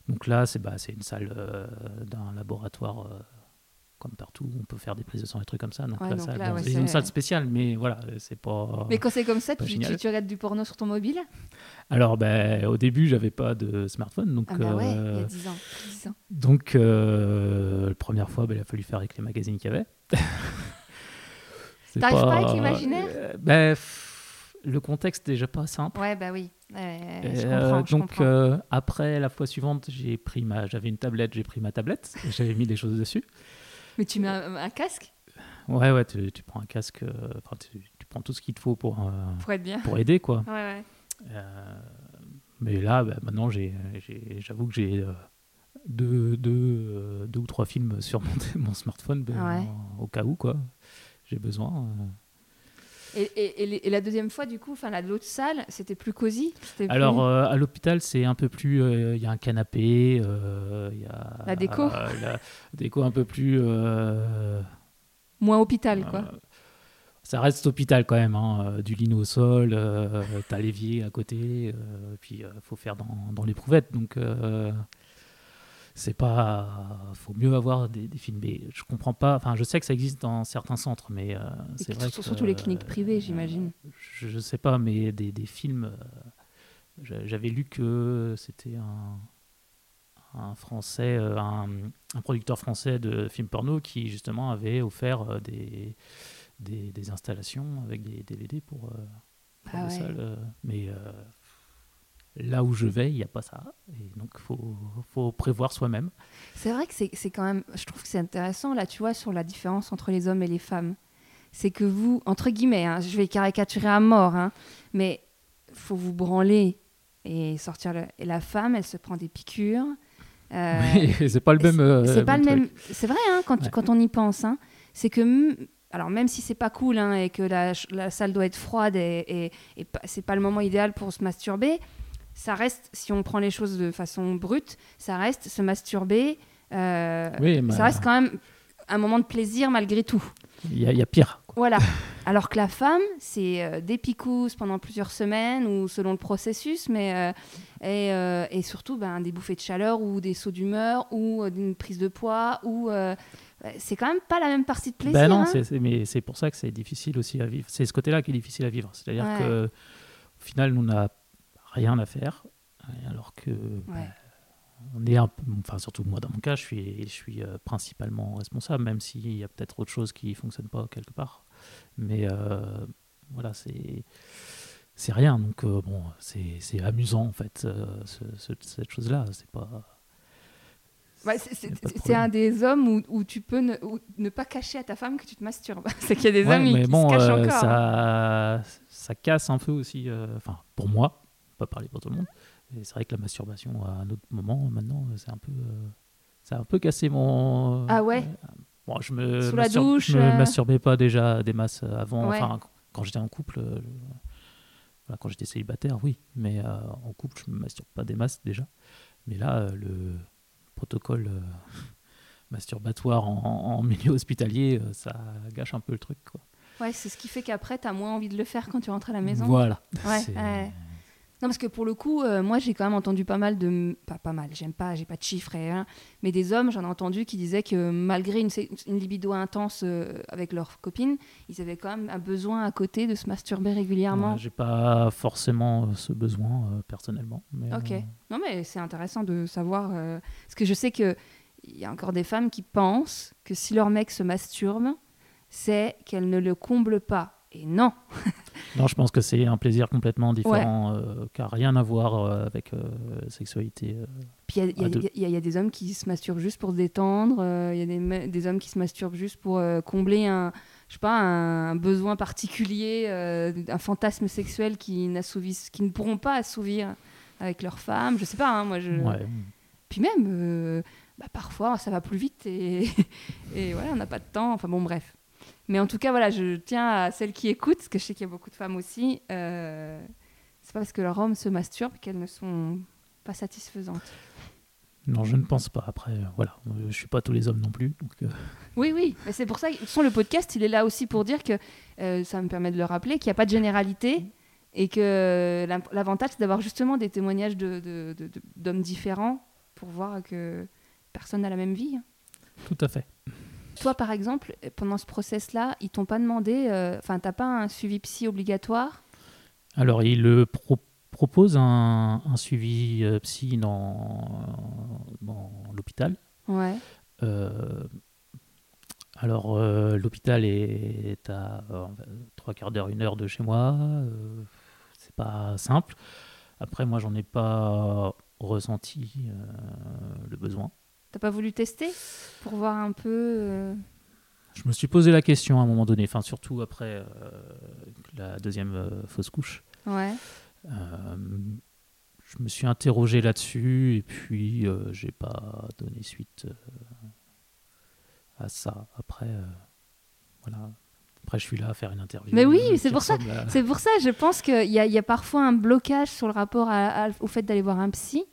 Donc là, c'est bah, c'est une salle euh, d'un laboratoire euh, comme partout. On peut faire des prises de sang et trucs comme ça. Donc Ouais, là, donc ça- là, bon, ouais, c'est une salle spéciale, mais voilà, c'est pas. Mais quand c'est comme ça, pas tu, tu, génial. tu regardes du porno sur ton mobile? Alors, ben, au début, j'avais pas de smartphone, donc Ah bah ouais, il y euh, a 10 ans. 10 ans. donc euh, la première fois, ben, il a fallu faire avec les magazines qu'il y avait. T'arrives pas avec l'imaginaire euh, ben, le contexte déjà pas simple. Ouais, bah oui. Ouais, je Euh, comprends. je donc comprends. euh, après la fois suivante, j'ai pris ma, j'avais une tablette, j'ai pris ma tablette, et j'avais mis des choses dessus. Mais tu mets un, un casque? Ouais, ouais, tu, tu prends un casque, euh, enfin tu, tu prends tout ce qu'il te faut pour euh, pour être bien. pour aider quoi. Ouais, ouais. Euh, mais là, bah, maintenant, j'avoue que j'ai euh, deux, deux, euh, deux ou trois films sur mon, mon smartphone ben, ouais. en- au cas où, quoi. J'ai besoin. Euh. Et, la deuxième fois, du coup, enfin, l'autre salle, c'était plus cosy plus- Alors, euh, à l'hôpital, c'est un peu plus. euh, Il y a un canapé, euh, il y a. La déco. euh, la déco un peu plus. euh, Moins hôpital, quoi. euh, ça reste hôpital quand même, hein, euh, du lino au sol, euh, t'as l'évier à côté, euh, puis il faut faire dans, dans l'éprouvette, donc euh, c'est pas, faut mieux avoir des, des films. Mais je comprends pas, enfin je sais que ça existe dans certains centres, mais euh, c'est vrai surtout les cliniques privées, j'imagine. Je, je sais pas, mais des, des films, euh, j'a- j'avais lu que c'était un un français, euh, un, un producteur français de films porno qui justement avait offert des, des, des installations avec des DVD pour, pour Ah les ouais. salles. mais euh, là où je vais, il n'y a pas ça. Et donc, il faut, faut, prévoir soi-même. C'est vrai que c'est quand même, je trouve que c'est intéressant, là, tu vois, sur la différence entre les hommes et les femmes. C'est que vous, entre guillemets, hein, je vais caricaturer à mort, hein, mais faut vous branler et sortir. Le... Et la femme, elle se prend des piqûres. Euh, oui, c'est pas le même. c'est euh, pas le même. C'est vrai, hein, quand, quand on y pense. Hein, c'est que alors même si c'est pas cool hein, et que la, la, salle doit être froide et, et, et c'est pas le moment idéal pour se masturber, ça reste, si on prend les choses de façon brute, ça reste se masturber. Euh, ça reste quand même un moment de plaisir malgré tout. Il y, a pire. Voilà. Alors que la femme, c'est euh, des picousses pendant plusieurs semaines ou selon le processus, mais euh, et, surtout ben, des bouffées de chaleur ou des sauts d'humeur ou une prise de poids ou c'est quand même pas la même partie de plaisir. Ben non, hein. mais c'est pour ça que c'est difficile aussi à vivre. C'est ce côté-là qui est difficile à vivre. C'est-à-dire que au final, nous, n'a rien à faire, alors que ben, on est un enfin surtout moi dans mon cas, je suis, je suis euh, principalement responsable, même s'il y a peut-être autre chose qui fonctionne pas quelque part. Mais euh, voilà, c'est c'est rien. Donc euh, bon, c'est amusant en fait cette chose-là. C'est pas c'est un des hommes où, où tu peux ne, ne, pas cacher à ta femme que tu te masturbes. c'est qu'il y a des hommes qui se cachent encore. Ça, ça casse un peu aussi. Enfin, pour moi, pas parler pour tout le monde. Et c'est vrai que la masturbation à un autre moment, maintenant, c'est un peu, euh, a un peu cassé mon. Ah ouais. bon, je me Sous la douche. Je me euh. masturbais pas déjà des masses avant. Enfin, quand j'étais en couple, euh, voilà, quand j'étais célibataire, oui, mais en couple, je me masturbe pas des masses déjà. Mais là, le protocole masturbatoire en, en, milieu hospitalier, ça gâche un peu le truc, quoi. Ouais, c'est ce qui fait qu'après, tu as moins envie de le faire quand tu rentres à la maison. Voilà. Ouais, non, parce que pour le coup, euh, moi j'ai quand même entendu pas mal de. Pas, pas mal, j'aime pas, j'ai pas de chiffres, et, mais des hommes, j'en ai entendu qui disaient que malgré une, une libido intense euh, avec leurs copines, ils avaient quand même un besoin à côté de se masturber régulièrement. j'ai pas forcément euh, ce besoin personnellement. Mais, ok. Non, mais c'est intéressant de savoir. parce que je sais qu'il y a encore des femmes qui pensent que si leur mec se masturbe, c'est qu'elles ne le comblent pas. Et non Non, je pense que c'est un plaisir complètement différent, euh, qui n'a rien à voir euh, avec euh, sexualité. Puis il y, a des hommes qui se masturbent juste pour se détendre, il y a des, des, hommes qui se masturbent juste pour combler un, je sais pas, un, besoin particulier, un fantasme sexuel qui, qui ne pourront pas assouvir avec leur femme. Je sais pas, hein, moi je. Puis même, bah, parfois ça va plus vite et, et voilà, on n'a pas de temps. Enfin bon, bref. Mais en tout cas, voilà, je tiens à celles qui écoutent, parce que je sais qu'il y a beaucoup de femmes aussi. Euh, c'est pas parce que leur homme se masturbe qu'elles ne sont pas satisfaisantes. Non, je ne pense pas. Après, euh, voilà, je suis pas tous les hommes non plus. Donc euh. Oui, oui, mais c'est pour ça que le podcast, il est là aussi pour dire que euh, ça me permet de le rappeler qu'il n'y a pas de généralité et que l'avantage, c'est d'avoir justement des témoignages d'hommes de, de, différents pour voir que personne n'a la même vie. Tout à fait. Toi, par exemple, pendant ce process-là, ils t'ont pas demandé, euh, enfin, t'as pas un suivi psy obligatoire? Alors, ils le proposent un, suivi euh, psy dans, dans l'hôpital. Ouais. Euh, alors, l'hôpital est à trois quarts d'heure, une heure de chez moi. c'est pas simple. Après, moi, j'en ai pas ressenti le besoin. T'as pas voulu tester pour voir un peu euh Je me suis posé la question à un moment donné, enfin surtout après euh, la deuxième euh, fausse couche. Ouais. je me suis interrogé là-dessus et puis j'ai pas donné suite à ça. Après, voilà. Après, je suis là à faire une interview. Mais oui, c'est pour ça. C'est pour ça. Je pense qu'il y, y, a parfois un blocage sur le rapport au fait d'aller voir un psy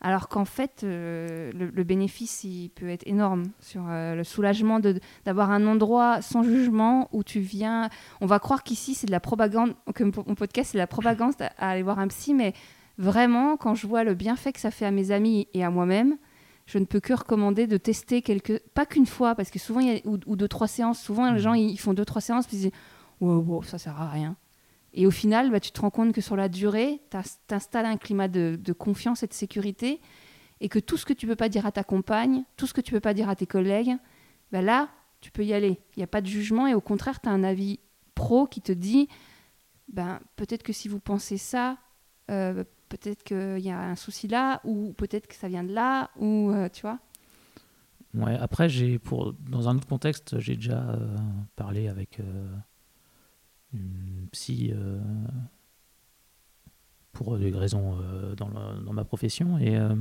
alors qu'en fait, euh, le, bénéfice, il peut être énorme sur euh, le soulagement d'avoir un endroit sans jugement où tu viens. On va croire qu'ici, c'est de la propagande, que mon podcast, c'est de la propagande à, aller voir un psy, mais vraiment, quand je vois le bienfait que ça fait à mes amis et à moi-même, je ne peux que recommander de tester quelques. Pas qu'une fois, parce que souvent, il y a, ou, deux, trois séances. Souvent, les mmh. gens, ils font deux, trois séances, puis ils disent wow, wow, ça sert à rien. Et au final, bah, tu te rends compte que sur la durée, tu installes un climat de, confiance et de sécurité, et que tout ce que tu ne peux pas dire à ta compagne, tout ce que tu ne peux pas dire à tes collègues, bah, là, tu peux y aller. Il n'y a pas de jugement, et au contraire, tu as un avis pro qui te dit, ben, peut-être que si vous pensez ça, euh, peut-être qu'il y a un souci là, ou peut-être que ça vient de là, ou euh, tu vois. Ouais, après, j'ai pour dans un autre contexte, j'ai déjà euh, parlé avec psy euh, pour des raisons euh, dans, le- dans ma profession et euh,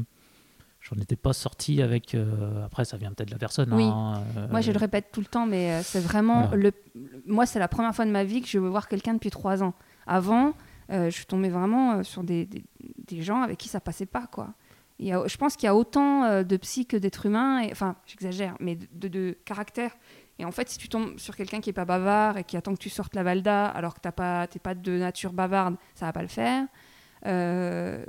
j'en étais pas sorti avec. euh, après, ça vient peut-être de la personne. Oui. hein, euh, Moi, je le répète tout le temps, mais c'est vraiment Voilà. le. le- Moi, c'est la première fois de ma vie que je veux voir quelqu'un depuis trois ans. Avant, euh, je suis tombée vraiment sur des, des, des gens avec qui ça passait pas, quoi. Il y a- je pense qu'il y a autant de psy que d'êtres humains, et, enfin, j'exagère, mais de, de, de caractère. Et en fait, si tu tombes sur quelqu'un qui est pas bavard et qui attend que tu sortes la valda alors que t'as pas, t'es pas de nature bavarde, ça va pas le faire. Euh,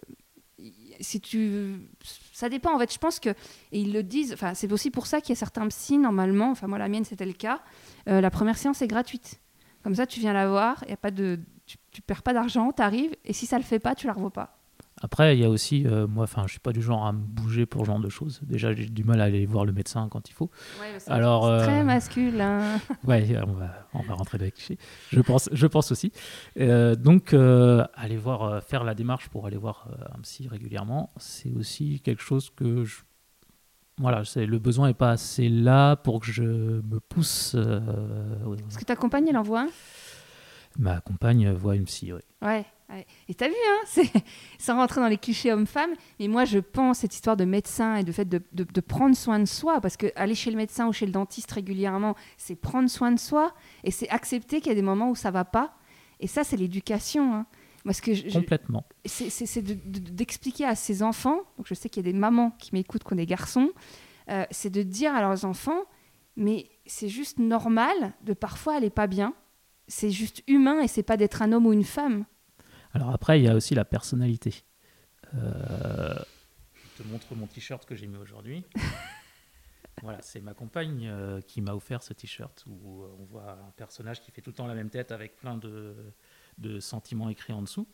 si tu, ça dépend en fait. Je pense que et ils le disent. Enfin, c'est aussi pour ça qu'il y a certains psys normalement. Enfin, moi la mienne c'était le cas. euh, la première séance est gratuite. Comme ça, tu viens la voir. Y a pas de, tu, tu perds pas d'argent. Tu arrives et si ça le fait pas, tu la revois pas. Après, il y a aussi, euh, moi, enfin, je suis pas du genre à me bouger pour ce genre de choses. Déjà, j'ai du mal à aller voir le médecin quand il faut. Alors, c'est euh, très masculin. Ouais, on va, on va rentrer dans les clichés. Je pense, je pense aussi. Euh, donc, euh, aller voir, faire la démarche pour aller voir un psy régulièrement, c'est aussi quelque chose que je. Voilà, c'est, le besoin n'est pas assez là pour que je me pousse. ouais. Est-ce que ta compagne elle envoie un? Ma compagne voit une psy, oui. Ouais. Et t'as vu, hein, c'est sans rentrer dans les clichés hommes-femmes, mais moi je pense cette histoire de médecin et de fait de, de- de prendre soin de soi, parce que aller chez le médecin ou chez le dentiste régulièrement, c'est prendre soin de soi et c'est accepter qu'il y a des moments où ça va pas. Et ça, c'est l'éducation. Hein. Parce que je- Complètement. c'est c'est- c'est de- de- d'expliquer à ses enfants, donc je sais qu'il y a des mamans qui m'écoutent, qui ont des garçons, euh, c'est de dire à leurs enfants, mais c'est juste normal de parfois aller pas bien. C'est juste humain et c'est pas d'être un homme ou une femme. Alors après, il y a aussi la personnalité. Euh, je te montre mon t-shirt que j'ai mis aujourd'hui. voilà, c'est ma compagne euh, qui m'a offert ce t-shirt où euh, on voit un personnage qui fait tout le temps la même tête avec plein de, de sentiments écrits en dessous.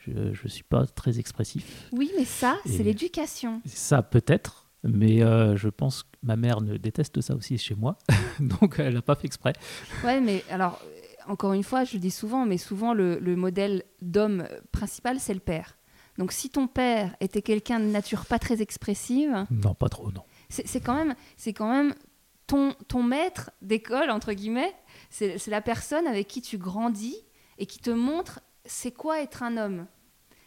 Je ne suis pas très expressif. Oui, mais ça, c'est l'éducation. Ça peut-être, mais euh, je pense que ma mère ne déteste ça aussi chez moi, donc elle n'a pas fait exprès. Ouais, mais alors, encore une fois, je le dis souvent, mais souvent le, le modèle d'homme principal, c'est le père. Donc si ton père était quelqu'un de nature pas très expressive, Non, pas trop, non. c'est quand même, c'est quand même ton, ton maître d'école, entre guillemets, c'est la personne avec qui tu grandis et qui te montre c'est quoi être un homme.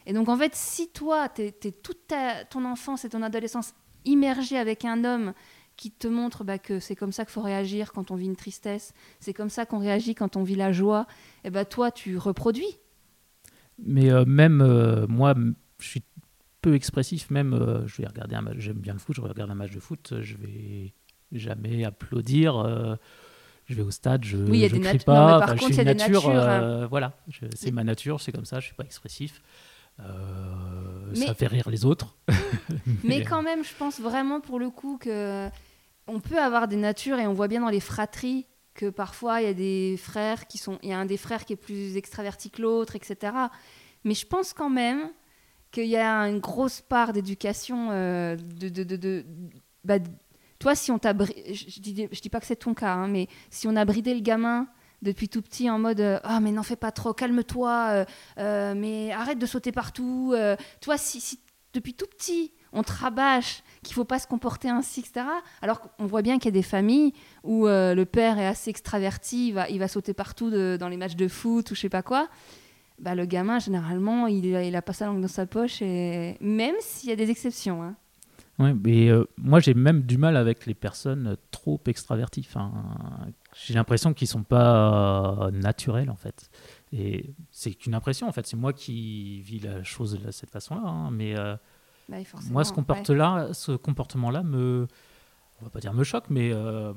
Et donc en fait, si toi, tu es, toute ta, ton enfance et ton adolescence immergé avec un homme qui te montre bah, que c'est comme ça qu'il faut réagir quand on vit une tristesse, c'est comme ça qu'on réagit quand on vit la joie, et bah toi, tu reproduis. Mais euh, même euh, moi, je suis peu expressif. Même, euh, je vais regarder un match. J'aime bien le foot. Je regarde un match de foot. Je vais jamais applaudir. je vais au stade. Je, Oui, je des crie pas. non, mais par Enfin, je contre, suis il y a une des nature. natures, euh, Voilà, c'est ma nature. C'est comme ça. Je suis pas expressif. Euh, Mais- Ça fait rire les autres. Mais quand même, je pense vraiment pour le coup que on peut avoir des natures et on voit bien dans les fratries que parfois il y a des frères qui sont, il y a un des frères qui est plus extraverti que l'autre, etc. Mais je pense quand même qu'il y a une grosse part d'éducation euh, de, de, de, de- bah, toi si on t'a je, dis dis pas que c'est ton cas hein, mais si on a bridé le gamin depuis tout petit en mode euh, ah mais n'en fais pas trop calme-toi euh, mais arrête de sauter partout toi si depuis tout petit on te rabâche qu'il faut pas se comporter ainsi etc alors qu'on voit bien qu'il y a des familles où euh, le père est assez extraverti il va, il va sauter partout dans les matchs de foot ou je sais pas quoi bah, le gamin généralement il, il a pas sa langue dans sa poche et même s'il y a des exceptions hein. Mais euh, moi j'ai même du mal avec les personnes trop extraverties. J'ai l'impression qu'ils sont pas naturels en fait. Et c'est qu'une impression en fait. C'est moi qui vis la chose de cette façon-là. hein. Mais euh, Bah moi ce ouais. comportement-là, ce comportement-là me, on va pas dire me choque, mais euh,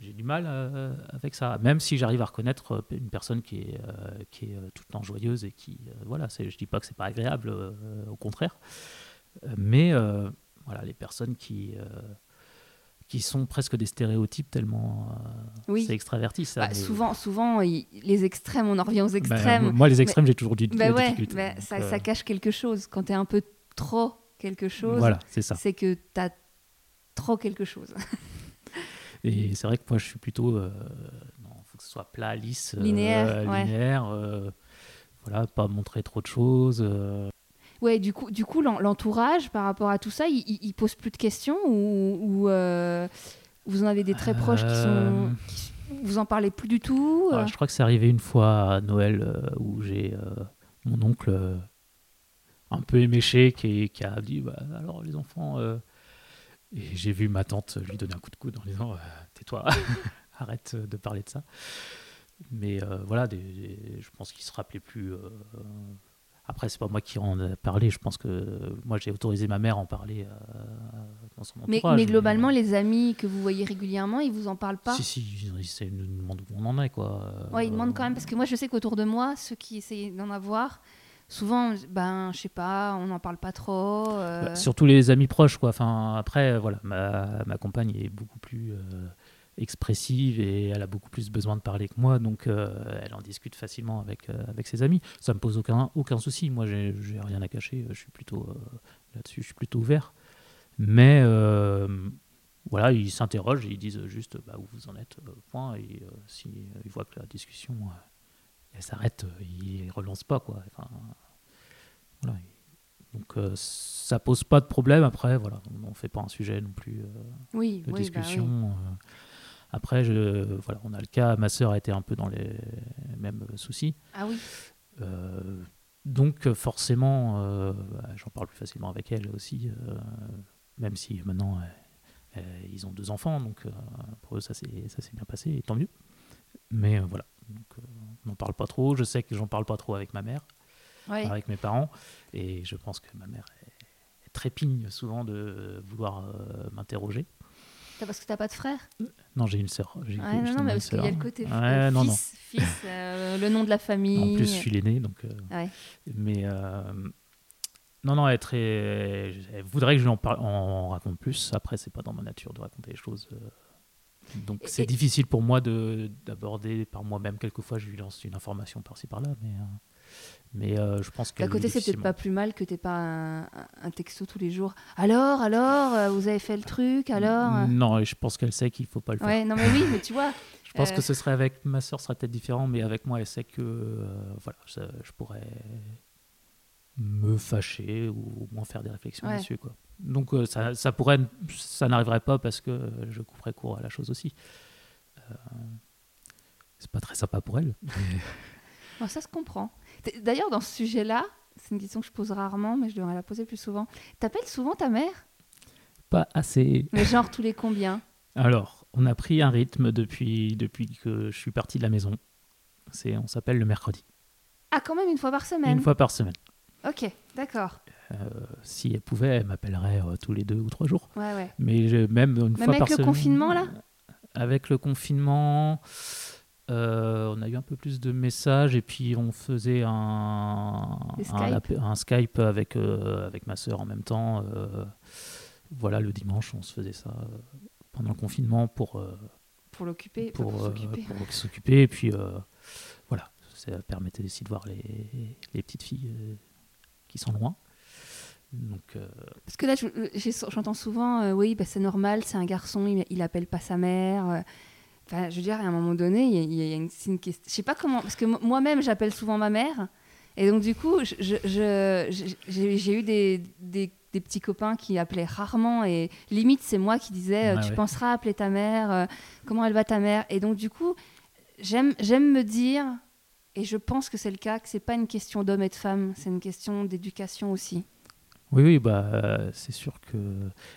j'ai du mal euh, avec ça. Même si j'arrive à reconnaître euh, une personne qui est euh, qui est tout le temps joyeuse et qui voilà, c'est, je dis pas que c'est pas agréable, au contraire. Mais voilà, les personnes qui, qui sont presque des stéréotypes tellement euh, Oui. c'est extraverti. Ça, Bah, mais- souvent, souvent il- les extrêmes, on en revient aux Bah, extrêmes. moi, les extrêmes, j'ai toujours du Bah ouais, ça, euh, ça cache quelque chose. Quand tu es un peu trop quelque chose, Voilà, c'est ça. c'est que tu as trop quelque chose. Et c'est vrai que moi, je suis plutôt. euh, non, faut que ce soit plat, lisse, euh, Linéaire, ouais. linéaire, euh, voilà, pas montrer trop de choses. euh, Ouais, du coup, du coup l'en- l'entourage, par rapport à tout ça, il, il- il pose plus de questions ou, ou, vous en avez des très proches qui sont. qui- vous en parlez plus du tout Ah, je crois que c'est arrivé une fois à Noël où j'ai mon oncle un peu éméché qui, qui a dit bah, alors les enfants euh, et j'ai vu ma tante lui donner un coup de coude en disant euh, tais-toi arrête de parler de ça. Mais euh, voilà des- des- je pense qu'il se rappelait plus après c'est pas moi qui en ai parlé je pense que moi j'ai autorisé ma mère à en parler euh, dans son mais, entourage mais globalement, les amis que vous voyez régulièrement, ils vous en parlent pas? Si si ils, nous demandent où on en est quoi. Ouais, ils demandent quand même, parce que moi je sais qu'autour de moi, ceux qui essayent d'en avoir, souvent, ben, je sais pas, on n'en parle pas trop. euh, Bah, surtout les amis proches, quoi. Enfin, après, voilà, ma, ma compagne est beaucoup plus euh, expressive et elle a beaucoup plus besoin de parler que moi, donc euh, elle en discute facilement avec, avec ses amis. Ça me pose aucun, aucun souci. Moi, j'ai rien à cacher. Je suis plutôt là-dessus, je suis plutôt ouvert. Mais voilà, ils s'interrogent ils disent juste bah, où vous en êtes, point. Et euh, si voient que la discussion elle s'arrête, euh, ils relancent pas, quoi. Enfin, voilà. Donc euh, ça pose pas de problème. Après, voilà, on ne fait pas un sujet non plus euh, oui, de oui, bah discussion. oui. euh. Après, je, voilà, on a le cas. Ma sœur a été un peu dans les mêmes soucis. Ah oui, Euh, donc forcément, bah, j'en parle plus facilement avec elle aussi, même si maintenant ils ont deux enfants, donc pour eux ça s'est bien passé, et tant mieux. Mais voilà, donc, euh, on n'en parle pas trop. Je sais que j'en parle pas trop avec ma mère, ouais. avec mes parents, et je pense que ma mère est, trépigne souvent de vouloir euh, m'interroger. Parce que t'as pas de frère? Non, j'ai une sœur. Ouais, non, non, mais parce qu'il y a le côté Ouais, euh, non, non. fils, fils, euh, le nom de la famille. En plus, je suis l'aîné, donc. euh, Ouais. Mais non, non, elle, très, elle voudrait que je lui en, parle- en raconte plus. Après, c'est pas dans ma nature de raconter les choses. Donc, c'est difficile pour moi de d'aborder par moi-même. Quelquefois, je lui lance une information par-ci par-là, mais euh, mais euh, je pense D'un qu'elle côté, c'est peut-être pas plus mal que t'aies pas un, un- texto tous les jours. Alors, alors, euh, vous avez fait le truc, alors Non, et je pense qu'elle sait qu'il faut pas le faire. Ouais, non, mais oui, mais tu vois. Je pense Euh. que ce serait avec ma soeur, ce serait peut-être différent, mais avec moi, elle sait que euh, voilà, ça- je pourrais me fâcher ou au moins faire des réflexions Ouais. dessus. Quoi. Donc euh, ça, ça pourrait, ça n'arriverait pas parce que je couperais court à la chose aussi. Euh, c'est pas très sympa pour elle. Bon, ça se comprend. D'ailleurs, dans ce sujet-là, c'est une question que je pose rarement, mais je devrais la poser plus souvent. T'appelles souvent ta mère? Pas assez. Mais genre tous les combien? Alors, on a pris un rythme depuis, depuis que je suis parti de la maison. C'est, on s'appelle le mercredi, Ah, quand même une fois par semaine? une fois par semaine. Ok, d'accord. Euh, si elle pouvait, elle m'appellerait euh, tous les deux ou trois jours. Ouais, ouais. Mais même une fois avec par le semaine- confinement, là? Avec le confinement, euh, on a eu un peu plus de messages et puis on faisait un, Skype app- un Skype avec, euh, avec ma sœur en même temps. euh, voilà, le dimanche, on se faisait ça pendant le confinement pour, Pour l'occuper, pour, pour, s'occuper. Et puis voilà, ça permettait aussi de voir les, les petites filles qui sont loin. Donc, euh, Parce que là, je- j'ai- j'entends souvent, euh, oui, bah, c'est normal, c'est un garçon, il, il appelle pas sa mère. euh. Enfin, je veux dire, à un moment donné, il y a, il y a une, question. Je sais pas comment, parce que mo- moi-même, j'appelle souvent ma mère, et donc du coup, j'ai eu des, des, des petits copains qui appelaient rarement, et limite, c'est moi qui disais, euh, tu ouais. penseras appeler ta mère, euh, comment elle va ta mère, et donc du coup, j'aime j'aime me dire. Et je pense que c'est le cas, que c'est pas une question d'homme et de femme, c'est une question d'éducation aussi. Oui, oui, bah, euh, c'est sûr que.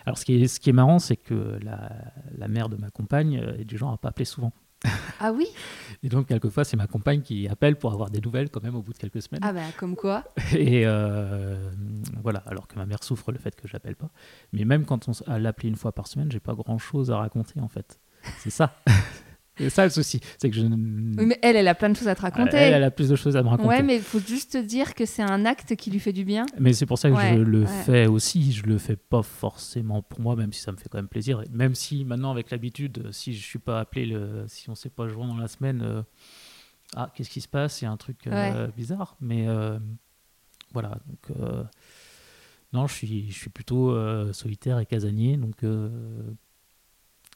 Alors, ce qui est, ce qui est marrant, c'est que la, la mère de ma compagne euh, est du genre à pas appeler souvent. Ah oui? Et donc, quelquefois, c'est ma compagne qui appelle pour avoir des nouvelles quand même au bout de quelques semaines. Ah ben, comme quoi Et euh, voilà, alors que ma mère souffre le fait que je l'appelle pas. Mais même quand on l'appeler une fois par semaine, j'ai pas grand chose à raconter en fait. C'est ça. c'est ça le souci. C'est que je. Oui, mais elle, elle a plein de choses à te raconter. Elle, elle a plus de choses à me raconter. ouais, mais il faut juste te dire que c'est un acte qui lui fait du bien. Mais c'est pour ça que Ouais, je le ouais. fais aussi. Je le fais pas forcément pour moi, même si ça me fait quand même plaisir. Et Même si maintenant, avec l'habitude, si je suis pas appelé, le... si on s'est pas joint dans la semaine, euh, ah, qu'est-ce qui se passe? Il y a un truc euh, bizarre. Mais euh, voilà. Donc, non, je suis, je suis plutôt solitaire et casanier. Donc,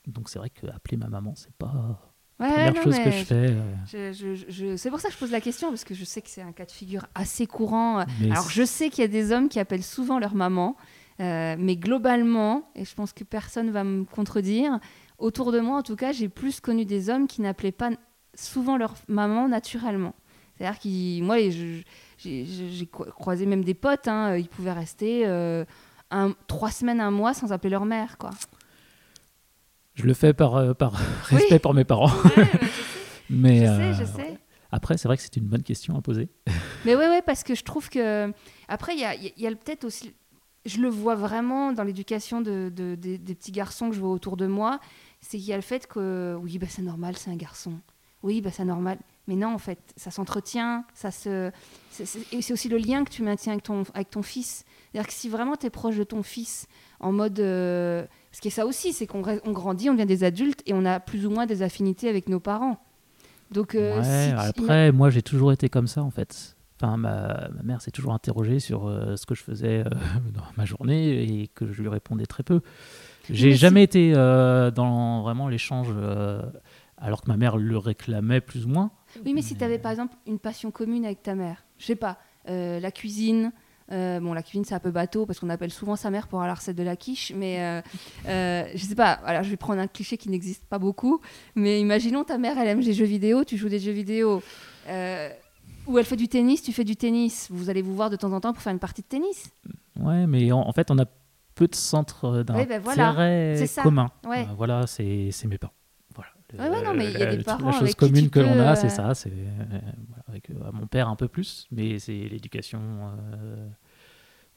donc c'est vrai que appeler ma maman, c'est pas, Ouais, Première non, chose que je fais. euh, je- je- je- je- c'est pour ça que je pose la question, parce que je sais que c'est un cas de figure assez courant. mais Alors, je sais qu'il y a des hommes qui appellent souvent leur maman, euh, mais globalement, et je pense que personne va me contredire, autour de moi, en tout cas, j'ai plus connu des hommes qui n'appelaient pas souvent leur maman naturellement. C'est-à-dire qu'ils, moi, j'ai j'ai cro- croisé même des potes, hein, ils pouvaient rester euh, un, trois semaines, un mois sans appeler leur mère, quoi. Je le fais par, euh, par respect pour mes parents. mais je euh, sais, je sais. après, c'est vrai que c'est une bonne question à poser. Mais ouais, ouais, parce que je trouve que. Après, il y a, y peut-être aussi. Je le vois vraiment dans l'éducation de, de- des- des petits garçons que je vois autour de moi. C'est qu'il y a le fait que. Oui, bah, c'est normal, c'est un garçon. Oui, bah, c'est normal. Mais non, en fait, ça s'entretient. Ça se... Et c'est aussi le lien que tu maintiens avec ton, avec ton fils. C'est-à-dire que si vraiment tu es proche de ton fils, en mode. euh, Parce que ça aussi, c'est qu'on on grandit, on devient des adultes et on a plus ou moins des affinités avec nos parents. Donc, euh, ouais, si tu- après, moi, j'ai toujours été comme ça, en fait. Enfin, ma, ma mère s'est toujours interrogée sur euh, ce que je faisais euh, dans ma journée et que je lui répondais très peu. J'ai mais jamais été dans vraiment l'échange, alors que ma mère le réclamait plus ou moins. Oui, mais si tu avais par exemple une passion commune avec ta mère, je sais pas, la cuisine. Euh, bon, la cuisine, c'est un peu bateau parce qu'on appelle souvent sa mère pour avoir la recette de la quiche, mais euh, euh, je sais pas. Voilà, je vais prendre un cliché qui n'existe pas beaucoup, mais imaginons ta mère, elle aime les jeux vidéo, tu joues des jeux vidéo, euh, ou elle fait du tennis, tu fais du tennis. Vous allez vous voir de temps en temps pour faire une partie de tennis. Ouais, mais en, en fait, on a peu de centres d'intérêt Oui, ben voilà. Ouais. Euh, voilà, c'est c'est mes parents. Ouais, ouais, non, mais il y a des Euh, parents La chose avec commune que l'on a, euh, c'est ça. C'est euh, avec mon père un peu plus, mais c'est l'éducation.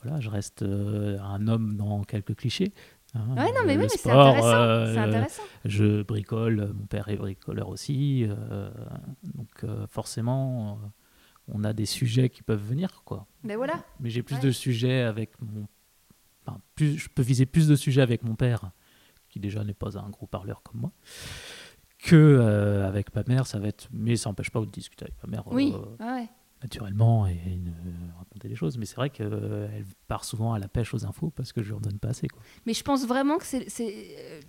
voilà, je reste un homme dans quelques clichés. hein. Ouais, non, mais oui, mais c'est intéressant. euh, intéressant. Je bricole, mon père est bricoleur aussi, euh, donc euh, forcément, on a des sujets qui peuvent venir, quoi. Mais voilà. Mais j'ai plus Ouais. de sujets avec mon. Enfin, plus, je peux viser plus de sujets avec mon père, qui déjà n'est pas un gros parleur comme moi, que euh, avec ma mère. Ça va être. Mais ça n'empêche pas de discuter avec ma mère Oui. euh, Ouais, naturellement et, de raconter des choses. Mais c'est vrai qu'elle part souvent à la pêche aux infos parce que je lui en donne pas assez. Quoi. Mais je pense vraiment que c'est. euh,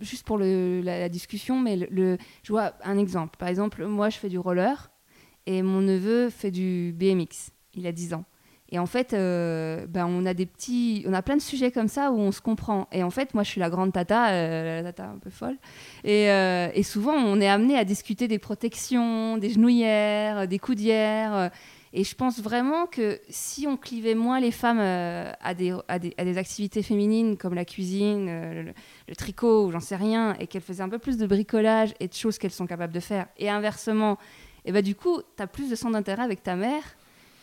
juste pour le- la, la discussion, mais le, le- je vois un exemple. Par exemple, moi, je fais du roller et mon neveu fait du BMX. Il a 10 ans. Et en fait, euh, ben, on a des petits, on a plein de sujets comme ça où on se comprend. Et en fait, moi, je suis la grande tata, euh, la tata un peu folle. Et, euh, et souvent, on est amené à discuter des protections, des genouillères, des coudières. Et je pense vraiment que si on clivait moins les femmes à, des, activités féminines comme la cuisine, le, le tricot j'en sais rien, et qu'elles faisaient un peu plus de bricolage et de choses qu'elles sont capables de faire, et inversement, et bah, du coup, tu as plus de centre d'intérêt avec ta mère.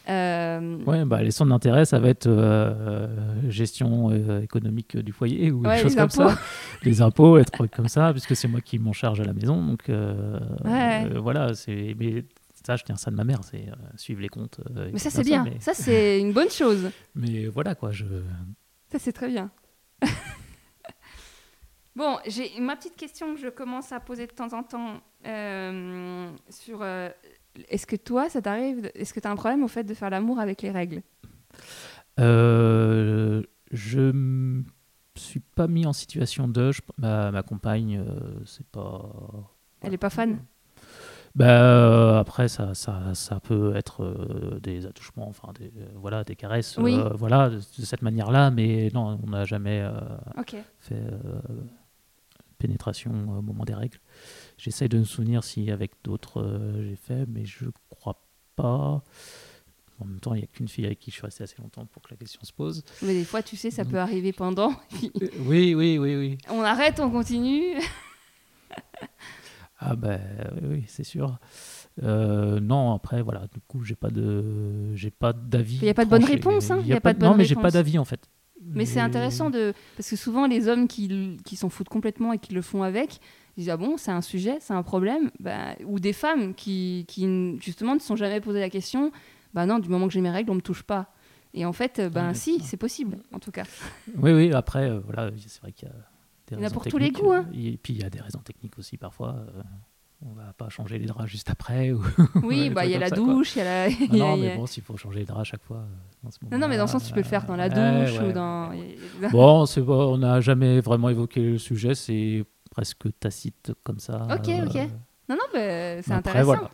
Euh, Ouais, bah, les centres d'intérêt, ça va être euh, gestion euh, économique du foyer ou Ouais, des choses comme ça. Les impôts, être comme ça, puisque c'est moi qui m'en charge à la maison. Donc Ouais. voilà, c'est. Mais ça, je tiens ça de ma mère, c'est suivre les comptes. Mais ça, c'est bien. Mais, Ça, c'est une bonne chose. mais voilà, quoi. Je... Ça, c'est très bien. bon, j'ai ma petite question que je commence à poser de temps en temps sur. Est-ce que toi, ça t'arrive Est-ce que tu as un problème au fait de faire l'amour avec les règles? Euh, je me suis pas mis en situation de. je- ma, ma compagne, euh, c'est pas. Elle est pas fan? Bah, euh, après, ça, ça, ça peut être euh, des attouchements, enfin, des, euh, voilà, des caresses, Oui. voilà, de, de cette manière-là, mais non, on n'a jamais fait pénétration au moment des règles. J'essaye de me souvenir si avec d'autres euh, j'ai fait, mais je crois pas. En même temps, il n'y a qu'une fille avec qui je suis resté assez longtemps pour que la question se pose. Mais des fois, tu sais, ça peut arriver pendant. oui, oui, oui, oui. on arrête, on continue. Ah ben oui, oui, c'est sûr. Euh, non, après voilà, du coup j'ai pas de, j'ai pas d'avis. Il y a pas de bonne réponse, hein, Il y a pas de bonne non, mais j'ai pas d'avis en fait. Mais c'est intéressant de. Parce que souvent, les hommes qui, qui s'en foutent complètement et qui le font avec, ils disent Ah bon, c'est un sujet, c'est un problème. Bah, ou des femmes qui, qui, justement, ne se sont jamais posé la question Bah non, du moment que j'ai mes règles, on me touche pas. Et en fait, euh, ben Ouais, si, c'est possible, en tout cas. Oui, oui. Après, euh, voilà, c'est vrai qu'il y a des Il y en a raisons pour tous les goûts, hein. euh, Et puis il y a des raisons techniques aussi parfois. euh, on va pas changer les draps juste après. Ou... Oui, bah il y a la ça, douche, il y a la. Non, mais bon, s'il faut changer les draps à chaque fois. dans ce non, non, mais dans le sens, tu peux le faire dans la douche ouais, ou dans. ouais. Bon, c'est bon, on n'a jamais vraiment évoqué le sujet, c'est presque tacite comme ça. Ok, euh, ok. Non, non, mais c'est intéressant. voilà.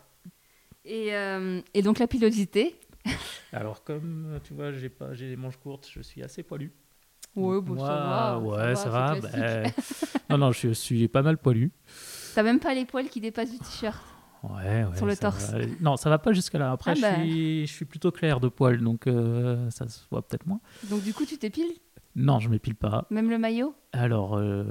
Et, euh, et donc la pilosité Alors, comme tu vois, j'ai pas, j'ai les manches courtes, je suis assez poilu. Ouais, bon, Moi, ça va. ouais, ça va. bah, non, non, je suis pas mal poilu. T'as même pas les poils qui dépassent du t-shirt. Ouais, ouais, Sur le torse. va. Non, ça va pas jusqu'à là. Après, Ah je, bah. suis, je suis plutôt clair de poil, donc euh, ça se voit peut-être moins. Donc du coup, tu t'épiles? Non, je m'épile pas. Même le maillot? Alors, euh,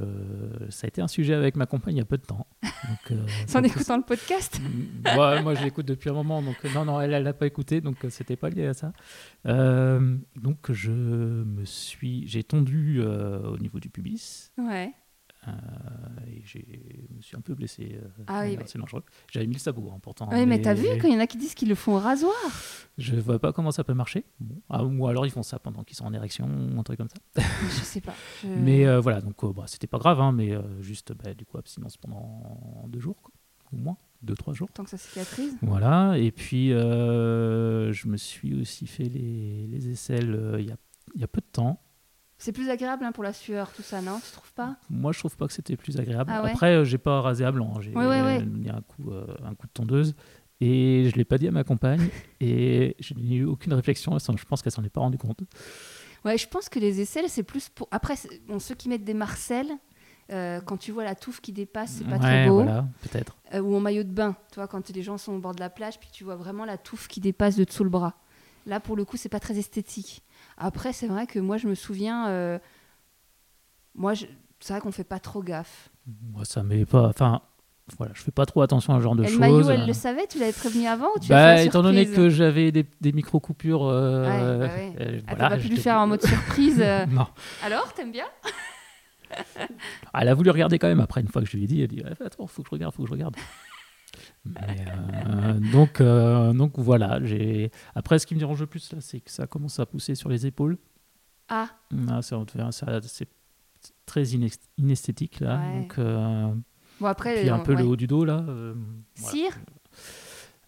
ça a été un sujet avec ma compagne il y a peu de temps. Donc, euh, en écoutant le podcast? Ouais, moi je l'écoute depuis un moment, donc euh, non, non, elle, elle l'a pas écouté, donc euh, c'était pas lié à ça. Euh, donc je me suis, j'ai tondu euh, au niveau du pubis Ouais. Euh, et je me suis un peu blessé. euh, Ah oui, c'est bah. dangereux. J'avais mis le sabot, hein, pourtant. Ouais, mais t'as vu quand il y en a qui disent qu'ils le font au rasoir Je vois pas comment ça peut marcher. Bon. Ah, ou alors ils font ça pendant qu'ils sont en érection, ou un truc comme ça. Je sais pas. Je- Mais euh, voilà, donc euh, bah, c'était pas grave, hein, mais euh, juste bah, du coup abstinence pendant deux jours, quoi, au moins deux trois jours. Tant que ça cicatrise. Voilà, et puis je me suis aussi fait les, les aisselles il y, a, il y a peu de temps. C'est plus agréable hein, pour la sueur, tout ça, non Tu trouves pas? Moi, je trouve pas que c'était plus agréable. Ah ouais? Après, euh, j'ai pas rasé à blanc. hein. J'ai Ouais, mis un coup, euh, un coup de tondeuse. Et je l'ai pas dit à ma compagne. et je n'ai eu aucune réflexion. Je pense qu'elle s'en est pas rendue compte. Ouais, je pense que les aisselles, c'est plus pour. Après, bon, ceux qui mettent des marcelles, euh, quand tu vois la touffe qui dépasse, c'est pas très beau. voilà, peut-être. Euh, ou en maillot de bain, tu vois, quand les gens sont au bord de la plage, puis tu vois vraiment la touffe qui dépasse de dessous le bras. Là, pour le coup, c'est pas très esthétique. Après, c'est vrai que moi, je me souviens. euh, Moi, je- c'est vrai qu'on fait pas trop gaffe. Moi, ça m'est pas. Enfin, voilà, je fais pas trop attention à ce genre de choses. maillot, elle Euh, le savait Tu l'avais prévenu avant ou tu bah, as fait la étant donné que j'avais des, des micro-coupures. euh, Ouais, bah ouais. euh, Ah, voilà, pas pu lui faire en mode surprise. euh, Non. Alors, t'aimes bien? Elle a voulu regarder quand même après, une fois que je lui ai dit, elle a dit Attends, faut que je regarde, faut que je regarde. Euh, donc, euh, donc voilà. J'ai... Après, ce qui me dérange le plus, là, c'est que ça commence à pousser sur les épaules. Ah, ça, ça- c'est très inesthétique, là. Ouais. Donc, euh, bon, après. puis un peu ouais. le haut du dos, là. voilà. Cire?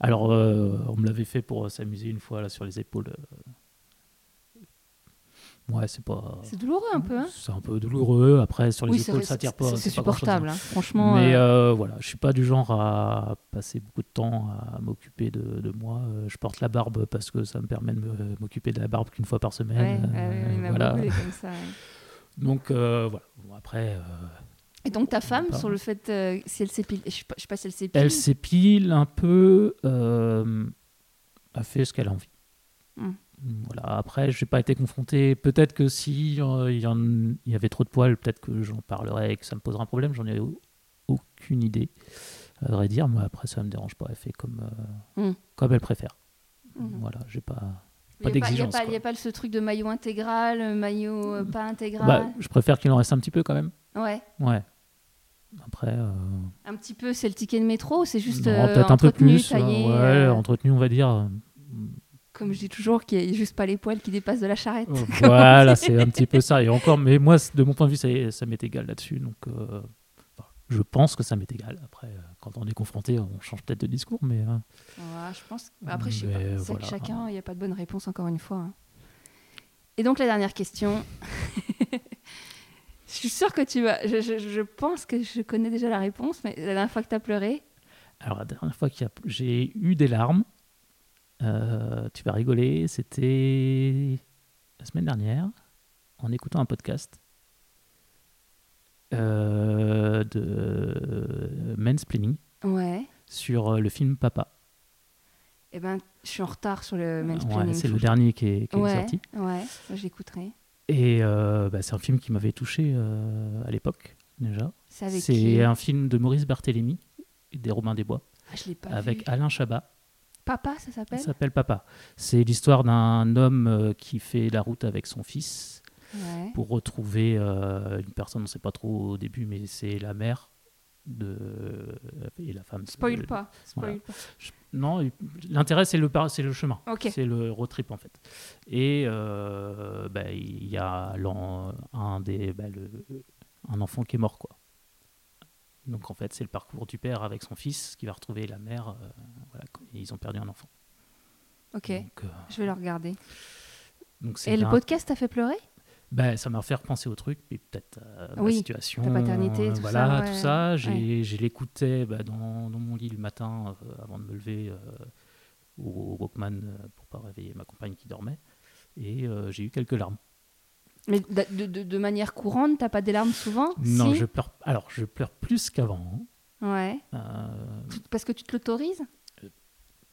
Alors, on me l'avait fait pour s'amuser une fois, là, sur les épaules. Ouais, c'est pas. C'est douloureux un peu, hein C'est un peu douloureux. Après, sur les Oui, épaules, ça tire pas. c'est- pas grand-chose, hein. supportable, hein. franchement. Mais euh, euh, voilà, je suis pas du genre à passer beaucoup de temps à m'occuper de, de moi. Euh, Je porte la barbe parce que ça me permet de m'occuper de la barbe qu'une fois par semaine. ouais, Euh, voilà. beaucoup comme ça. ouais. Donc voilà. Bon, après, Et donc ta femme, sur le fait si elle s'épile, je sais pas, je sais pas si elle s'épile. elle s'épile un peu, a fait ce qu'elle a envie. Hmm. Voilà. Après, je n'ai pas été confronté. Peut-être que si euh, il y, en- il y avait trop de poils, peut-être que j'en parlerais et que ça me poserait un problème. J'en ai au- aucune idée, à vrai dire. Mais après, ça me dérange pas. Elle fait comme, euh, Hmm. comme elle préfère. Mhm. Voilà, j'ai pas. Il a n'y a, a pas ce truc de maillot intégral, euh, maillot euh, pas intégral? Bah, je préfère qu'il en reste un petit peu quand même. ouais. Ouais. Après, euh, Un petit peu, c'est le ticket de métro ou c'est juste euh, peut-être un peu plus. taillé, ouais, entretenu, on va dire. Comme je dis toujours, qu'il n'y a juste pas les poils qui dépassent de la charrette. voilà, c'est un petit peu ça. Et encore, mais moi, de mon point de vue, ça, ça m'est égal là-dessus. Donc, euh, je pense que ça m'est égal. Après, euh, quand on est confronté, on change peut-être de discours, mais euh, Ouais, je pense. Après, je sais Mais pas. Voilà. que chacun, il n'y a pas de bonne réponse encore une fois. hein. Et donc la dernière question. je suis sûre que tu vas. Je, je- je pense que je connais déjà la réponse, mais la dernière fois que tu as pleuré? alors la dernière fois que j'ai eu des larmes, euh, tu vas rigoler, c'était la semaine dernière, en écoutant un podcast euh, de Mansplaining Ouais. sur euh, le film Papa. Eh ben, je suis en retard sur le Ouais, mansplaining. c'est faut le dernier qui est, qui est Ouais, sorti. ouais, l'écouterai. Et euh, bah, c'est un film qui m'avait touché à l'époque déjà. C'est C'est un film de Maurice Barthélémy des Robins des Bois Ah, je l'ai pas avec vu. Alain Chabat. Papa, ça Ça s'appelle s'appelle Papa. C'est l'histoire d'un homme euh, qui fait la route avec son fils Ouais. pour retrouver euh, une personne, on ne sait pas trop au début, mais c'est la mère de et la femme. Spoil euh, pas. Spoil voilà. pas. je- Non, l'intérêt c'est le par- c'est le chemin. Ok. C'est le road trip en fait. Et euh, bah, il y a un des bah, le- un enfant qui est mort quoi. Donc en fait c'est le parcours du père avec son fils qui va retrouver la mère. euh, voilà, ils ont perdu un enfant. Ok. Donc, euh, Je vais le regarder. donc Et le podcast t'a fait pleurer? Ben, ça m'a fait repenser au truc, puis peut-être à ma Oui, situation. ta paternité, tout voilà, ça, tout ouais, ça. J'ai, j'ai l'écoutais bah, dans, dans mon lit le matin euh, avant de me lever euh, au, au Walkman euh, pour pas réveiller ma compagne qui dormait. Et euh, j'ai eu quelques larmes. Mais de, de- de- de manière courante, t'as pas des larmes souvent Non, Si je pleure. Alors, je pleure plus qu'avant. Ouais. hein. Euh, Tout- Parce que tu te l'autorises?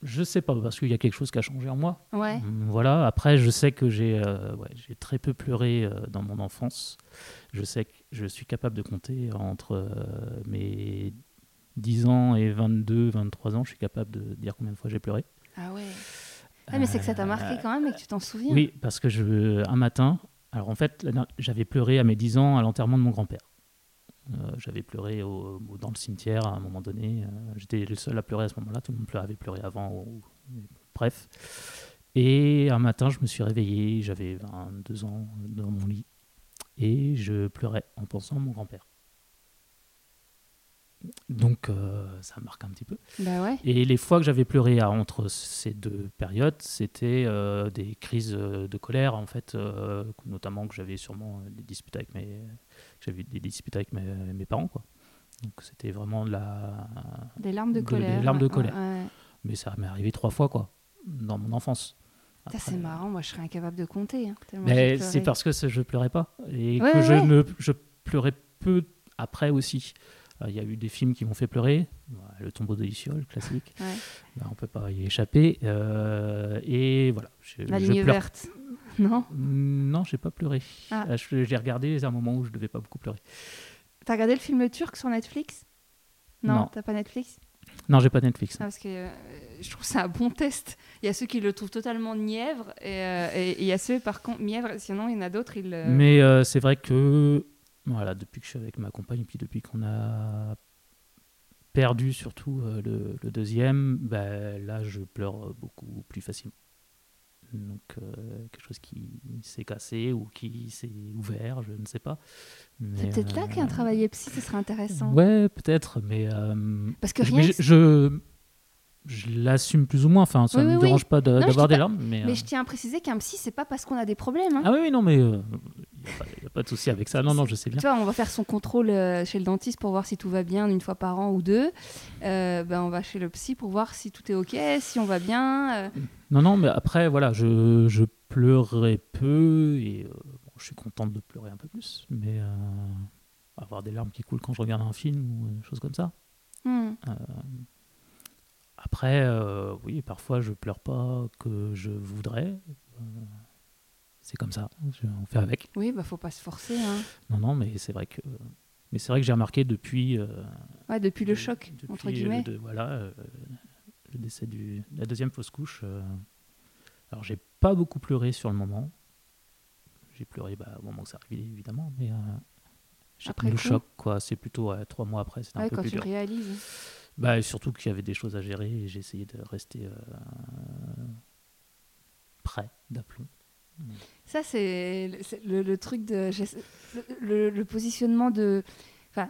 Je sais pas, parce qu'il y a quelque chose qui a changé en moi. Ouais. Mm, Voilà, après, je sais que j'ai euh, ouais, j'ai très peu pleuré euh, dans mon enfance. Je sais que je suis capable de compter entre euh, mes 10 ans et 22, 23 ans. Je suis capable de dire combien de fois j'ai pleuré. Ah ouais. Ah, mais c'est que ça t'a marqué Euh, quand même et que tu t'en souviens. Oui, parce que je, un matin, alors en fait, j'avais pleuré à mes 10 ans à l'enterrement de mon grand-père. Euh, j'avais pleuré dans le cimetière à un moment donné. Euh, J'étais le seul à pleurer à ce moment-là. Tout le monde avait pleuré avant. bref. Et un matin, je me suis réveillé. J'avais 22 ans dans mon lit. Et je pleurais en pensant à mon grand-père. Donc, euh, ça marque un petit peu. Bah ouais. Et les fois que j'avais pleuré à- entre ces deux périodes, c'était euh, des crises euh, de colère, en fait, euh, notamment que j'avais sûrement des disputes avec mes, j'avais des disputes avec mes, mes parents, quoi. Donc c'était vraiment de la, Des larmes de De- des colère. larmes de ouais, colère. ouais, ouais. mais ça m'est arrivé trois fois, quoi, dans mon enfance. C'est marrant, moi je serais incapable de compter. hein, Mais c'est parce que je pleurais pas et Ouais, que je ouais. ne je pleurais peu après aussi. Euh, Il y a eu des films qui m'ont fait pleurer, Le tombeau de Iciole, classique. Ouais. Bah, on peut pas y échapper. euh, et voilà. Je, La je ligne pleure. verte. Non? Non, j'ai pas pleuré. Ah. Euh, je- J'ai regardé à un moment où je devais pas beaucoup pleurer. T'as regardé le film turc sur Netflix? Non, Non. t'as pas Netflix? Non, j'ai pas Netflix. Ah, Parce que euh, je trouve ça un bon test. Il y a ceux qui le trouvent totalement nièvre et euh, il y a ceux par contre mièvre. Sinon, il y en a d'autres, ils. Mais euh, c'est vrai que voilà, depuis que je suis avec ma compagne, puis depuis qu'on a perdu surtout euh, le, le deuxième, bah, là je pleure beaucoup plus facilement. Donc euh, quelque chose qui s'est cassé ou qui s'est ouvert, je ne sais pas. C'est peut-être là euh, qu'il y a un travail psy, ce serait intéressant. Ouais, peut-être, mais Parce que rien que- je, je, l'assume plus ou moins. Enfin, ça ne oui, me oui. dérange pas d'avoir des larmes, mais, Mais euh, je tiens à préciser qu'un psy, c'est pas parce qu'on a des problèmes. hein. ah oui, oui, non, mais il n'y a, pas de souci avec ça. Non, non, je sais bien. On va faire son contrôle euh, chez le dentiste pour voir si tout va bien une fois par an ou deux. Euh, ben, on va chez le psy pour voir si tout est OK, si on va bien. euh. Non, non, mais après, voilà, je, je pleurais peu et euh, bon, je suis contente de pleurer un peu plus, mais euh, avoir des larmes qui coulent quand je regarde un film ou des choses comme ça. Hmm. Après, euh, oui, parfois je pleure pas que je voudrais. Euh, c'est comme ça, je- on fait avec. Oui, bah faut pas se forcer. hein. Non, non, mais c'est vrai que, mais c'est vrai que j'ai remarqué depuis. euh, Ouais, depuis le choc, depuis, entre guillemets. de- voilà, le décès du, de la deuxième fausse couche. alors, j'ai pas beaucoup pleuré sur le moment. J'ai pleuré bah, au moment que ça arrivait, évidemment, mais j'ai le coup choc, quoi. C'est plutôt trois mois après, c'était un Ouais, peu quand plus tu dur. réalises. Bah, surtout qu'il y avait des choses à gérer et j'ai essayé de rester euh, prêt d'aplomb. Ça, c'est le, c'est le- le truc de. Le, positionnement de. Enfin,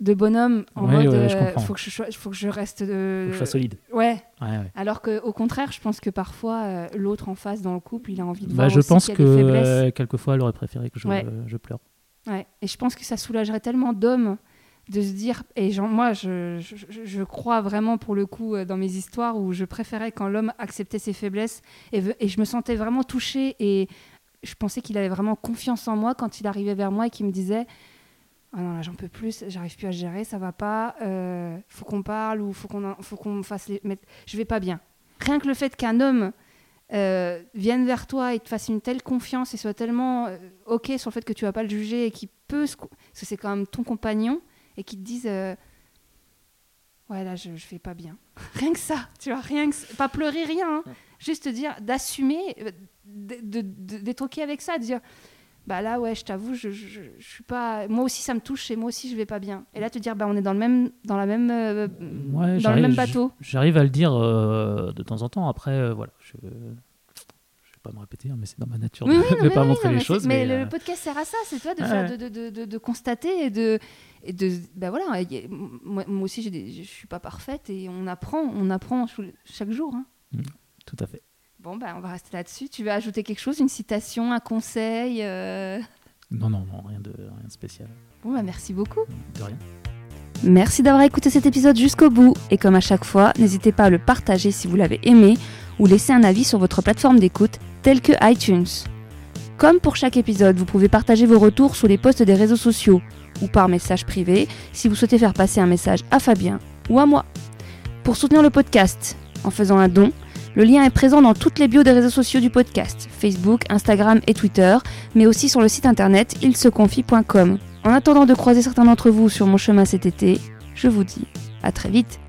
de bonhomme en Ouais, mode. ouais, euh, faut, que je sois, faut que je reste. De... Faut que je sois solide. Ouais. Ouais. Alors qu'au contraire, je pense que parfois, euh, l'autre en face dans le couple, il a envie de Bah, voir je aussi pense y que euh, quelquefois, elle aurait préféré que je, je pleure. Ouais. Et je pense que ça soulagerait tellement d'hommes de se dire, et moi, je, crois vraiment pour le coup euh, dans mes histoires où je préférais quand l'homme acceptait ses faiblesses et, je me sentais vraiment touchée et je pensais qu'il avait vraiment confiance en moi quand il arrivait vers moi et qu'il me disait ah non là j'en peux plus j'arrive plus à gérer ça va pas euh, faut qu'on parle ou faut qu'on faut qu'on fasse les mettre je vais pas bien rien que le fait qu'un homme euh, vienne vers toi et te fasse une telle confiance et soit tellement euh, ok sur le fait que tu vas pas le juger et qu'il peut parce que c'est quand même ton compagnon et qu'il te dise euh, ouais là je, je fais pas bien. Rien que ça tu vois rien que pas pleurer rien hein. juste te dire d'assumer euh, d'être ok avec ça de dire bah là ouais je t'avoue je, je, je suis pas moi aussi ça me touche et moi aussi je vais pas bien. Et là te dire bah on est dans le même dans la même euh, Ouais, dans le même bateau. J'arrive à le dire euh, de temps en temps. Après, voilà, je pas me répéter, hein, mais c'est dans ma nature de ne pas oui, montrer non, les mais choses. Mais, le euh, podcast sert à ça, c'est toi de, ouais, faire, ouais. de, de, de, constater et de, et de, bah voilà, moi, moi aussi des- je suis pas parfaite et on apprend, on apprend chaque jour. hein. tout à fait. Bon, ben, on va rester là-dessus. Tu veux ajouter quelque chose, une citation, un conseil euh? Non, non, non, rien de, rien de spécial. Bon, ben, merci beaucoup. De rien. Merci d'avoir écouté cet épisode jusqu'au bout. Et comme à chaque fois, n'hésitez pas à le partager si vous l'avez aimé ou laisser un avis sur votre plateforme d'écoute telle que iTunes. Comme pour chaque épisode, vous pouvez partager vos retours sous les posts des réseaux sociaux ou par message privé si vous souhaitez faire passer un message à Fabien ou à moi. Pour soutenir le podcast en faisant un don, le lien est présent dans toutes les bios des réseaux sociaux du podcast, Facebook, Instagram et Twitter, mais aussi sur le site internet ilseconfie.com. En attendant de croiser certains d'entre vous sur mon chemin cet été, je vous dis à très vite.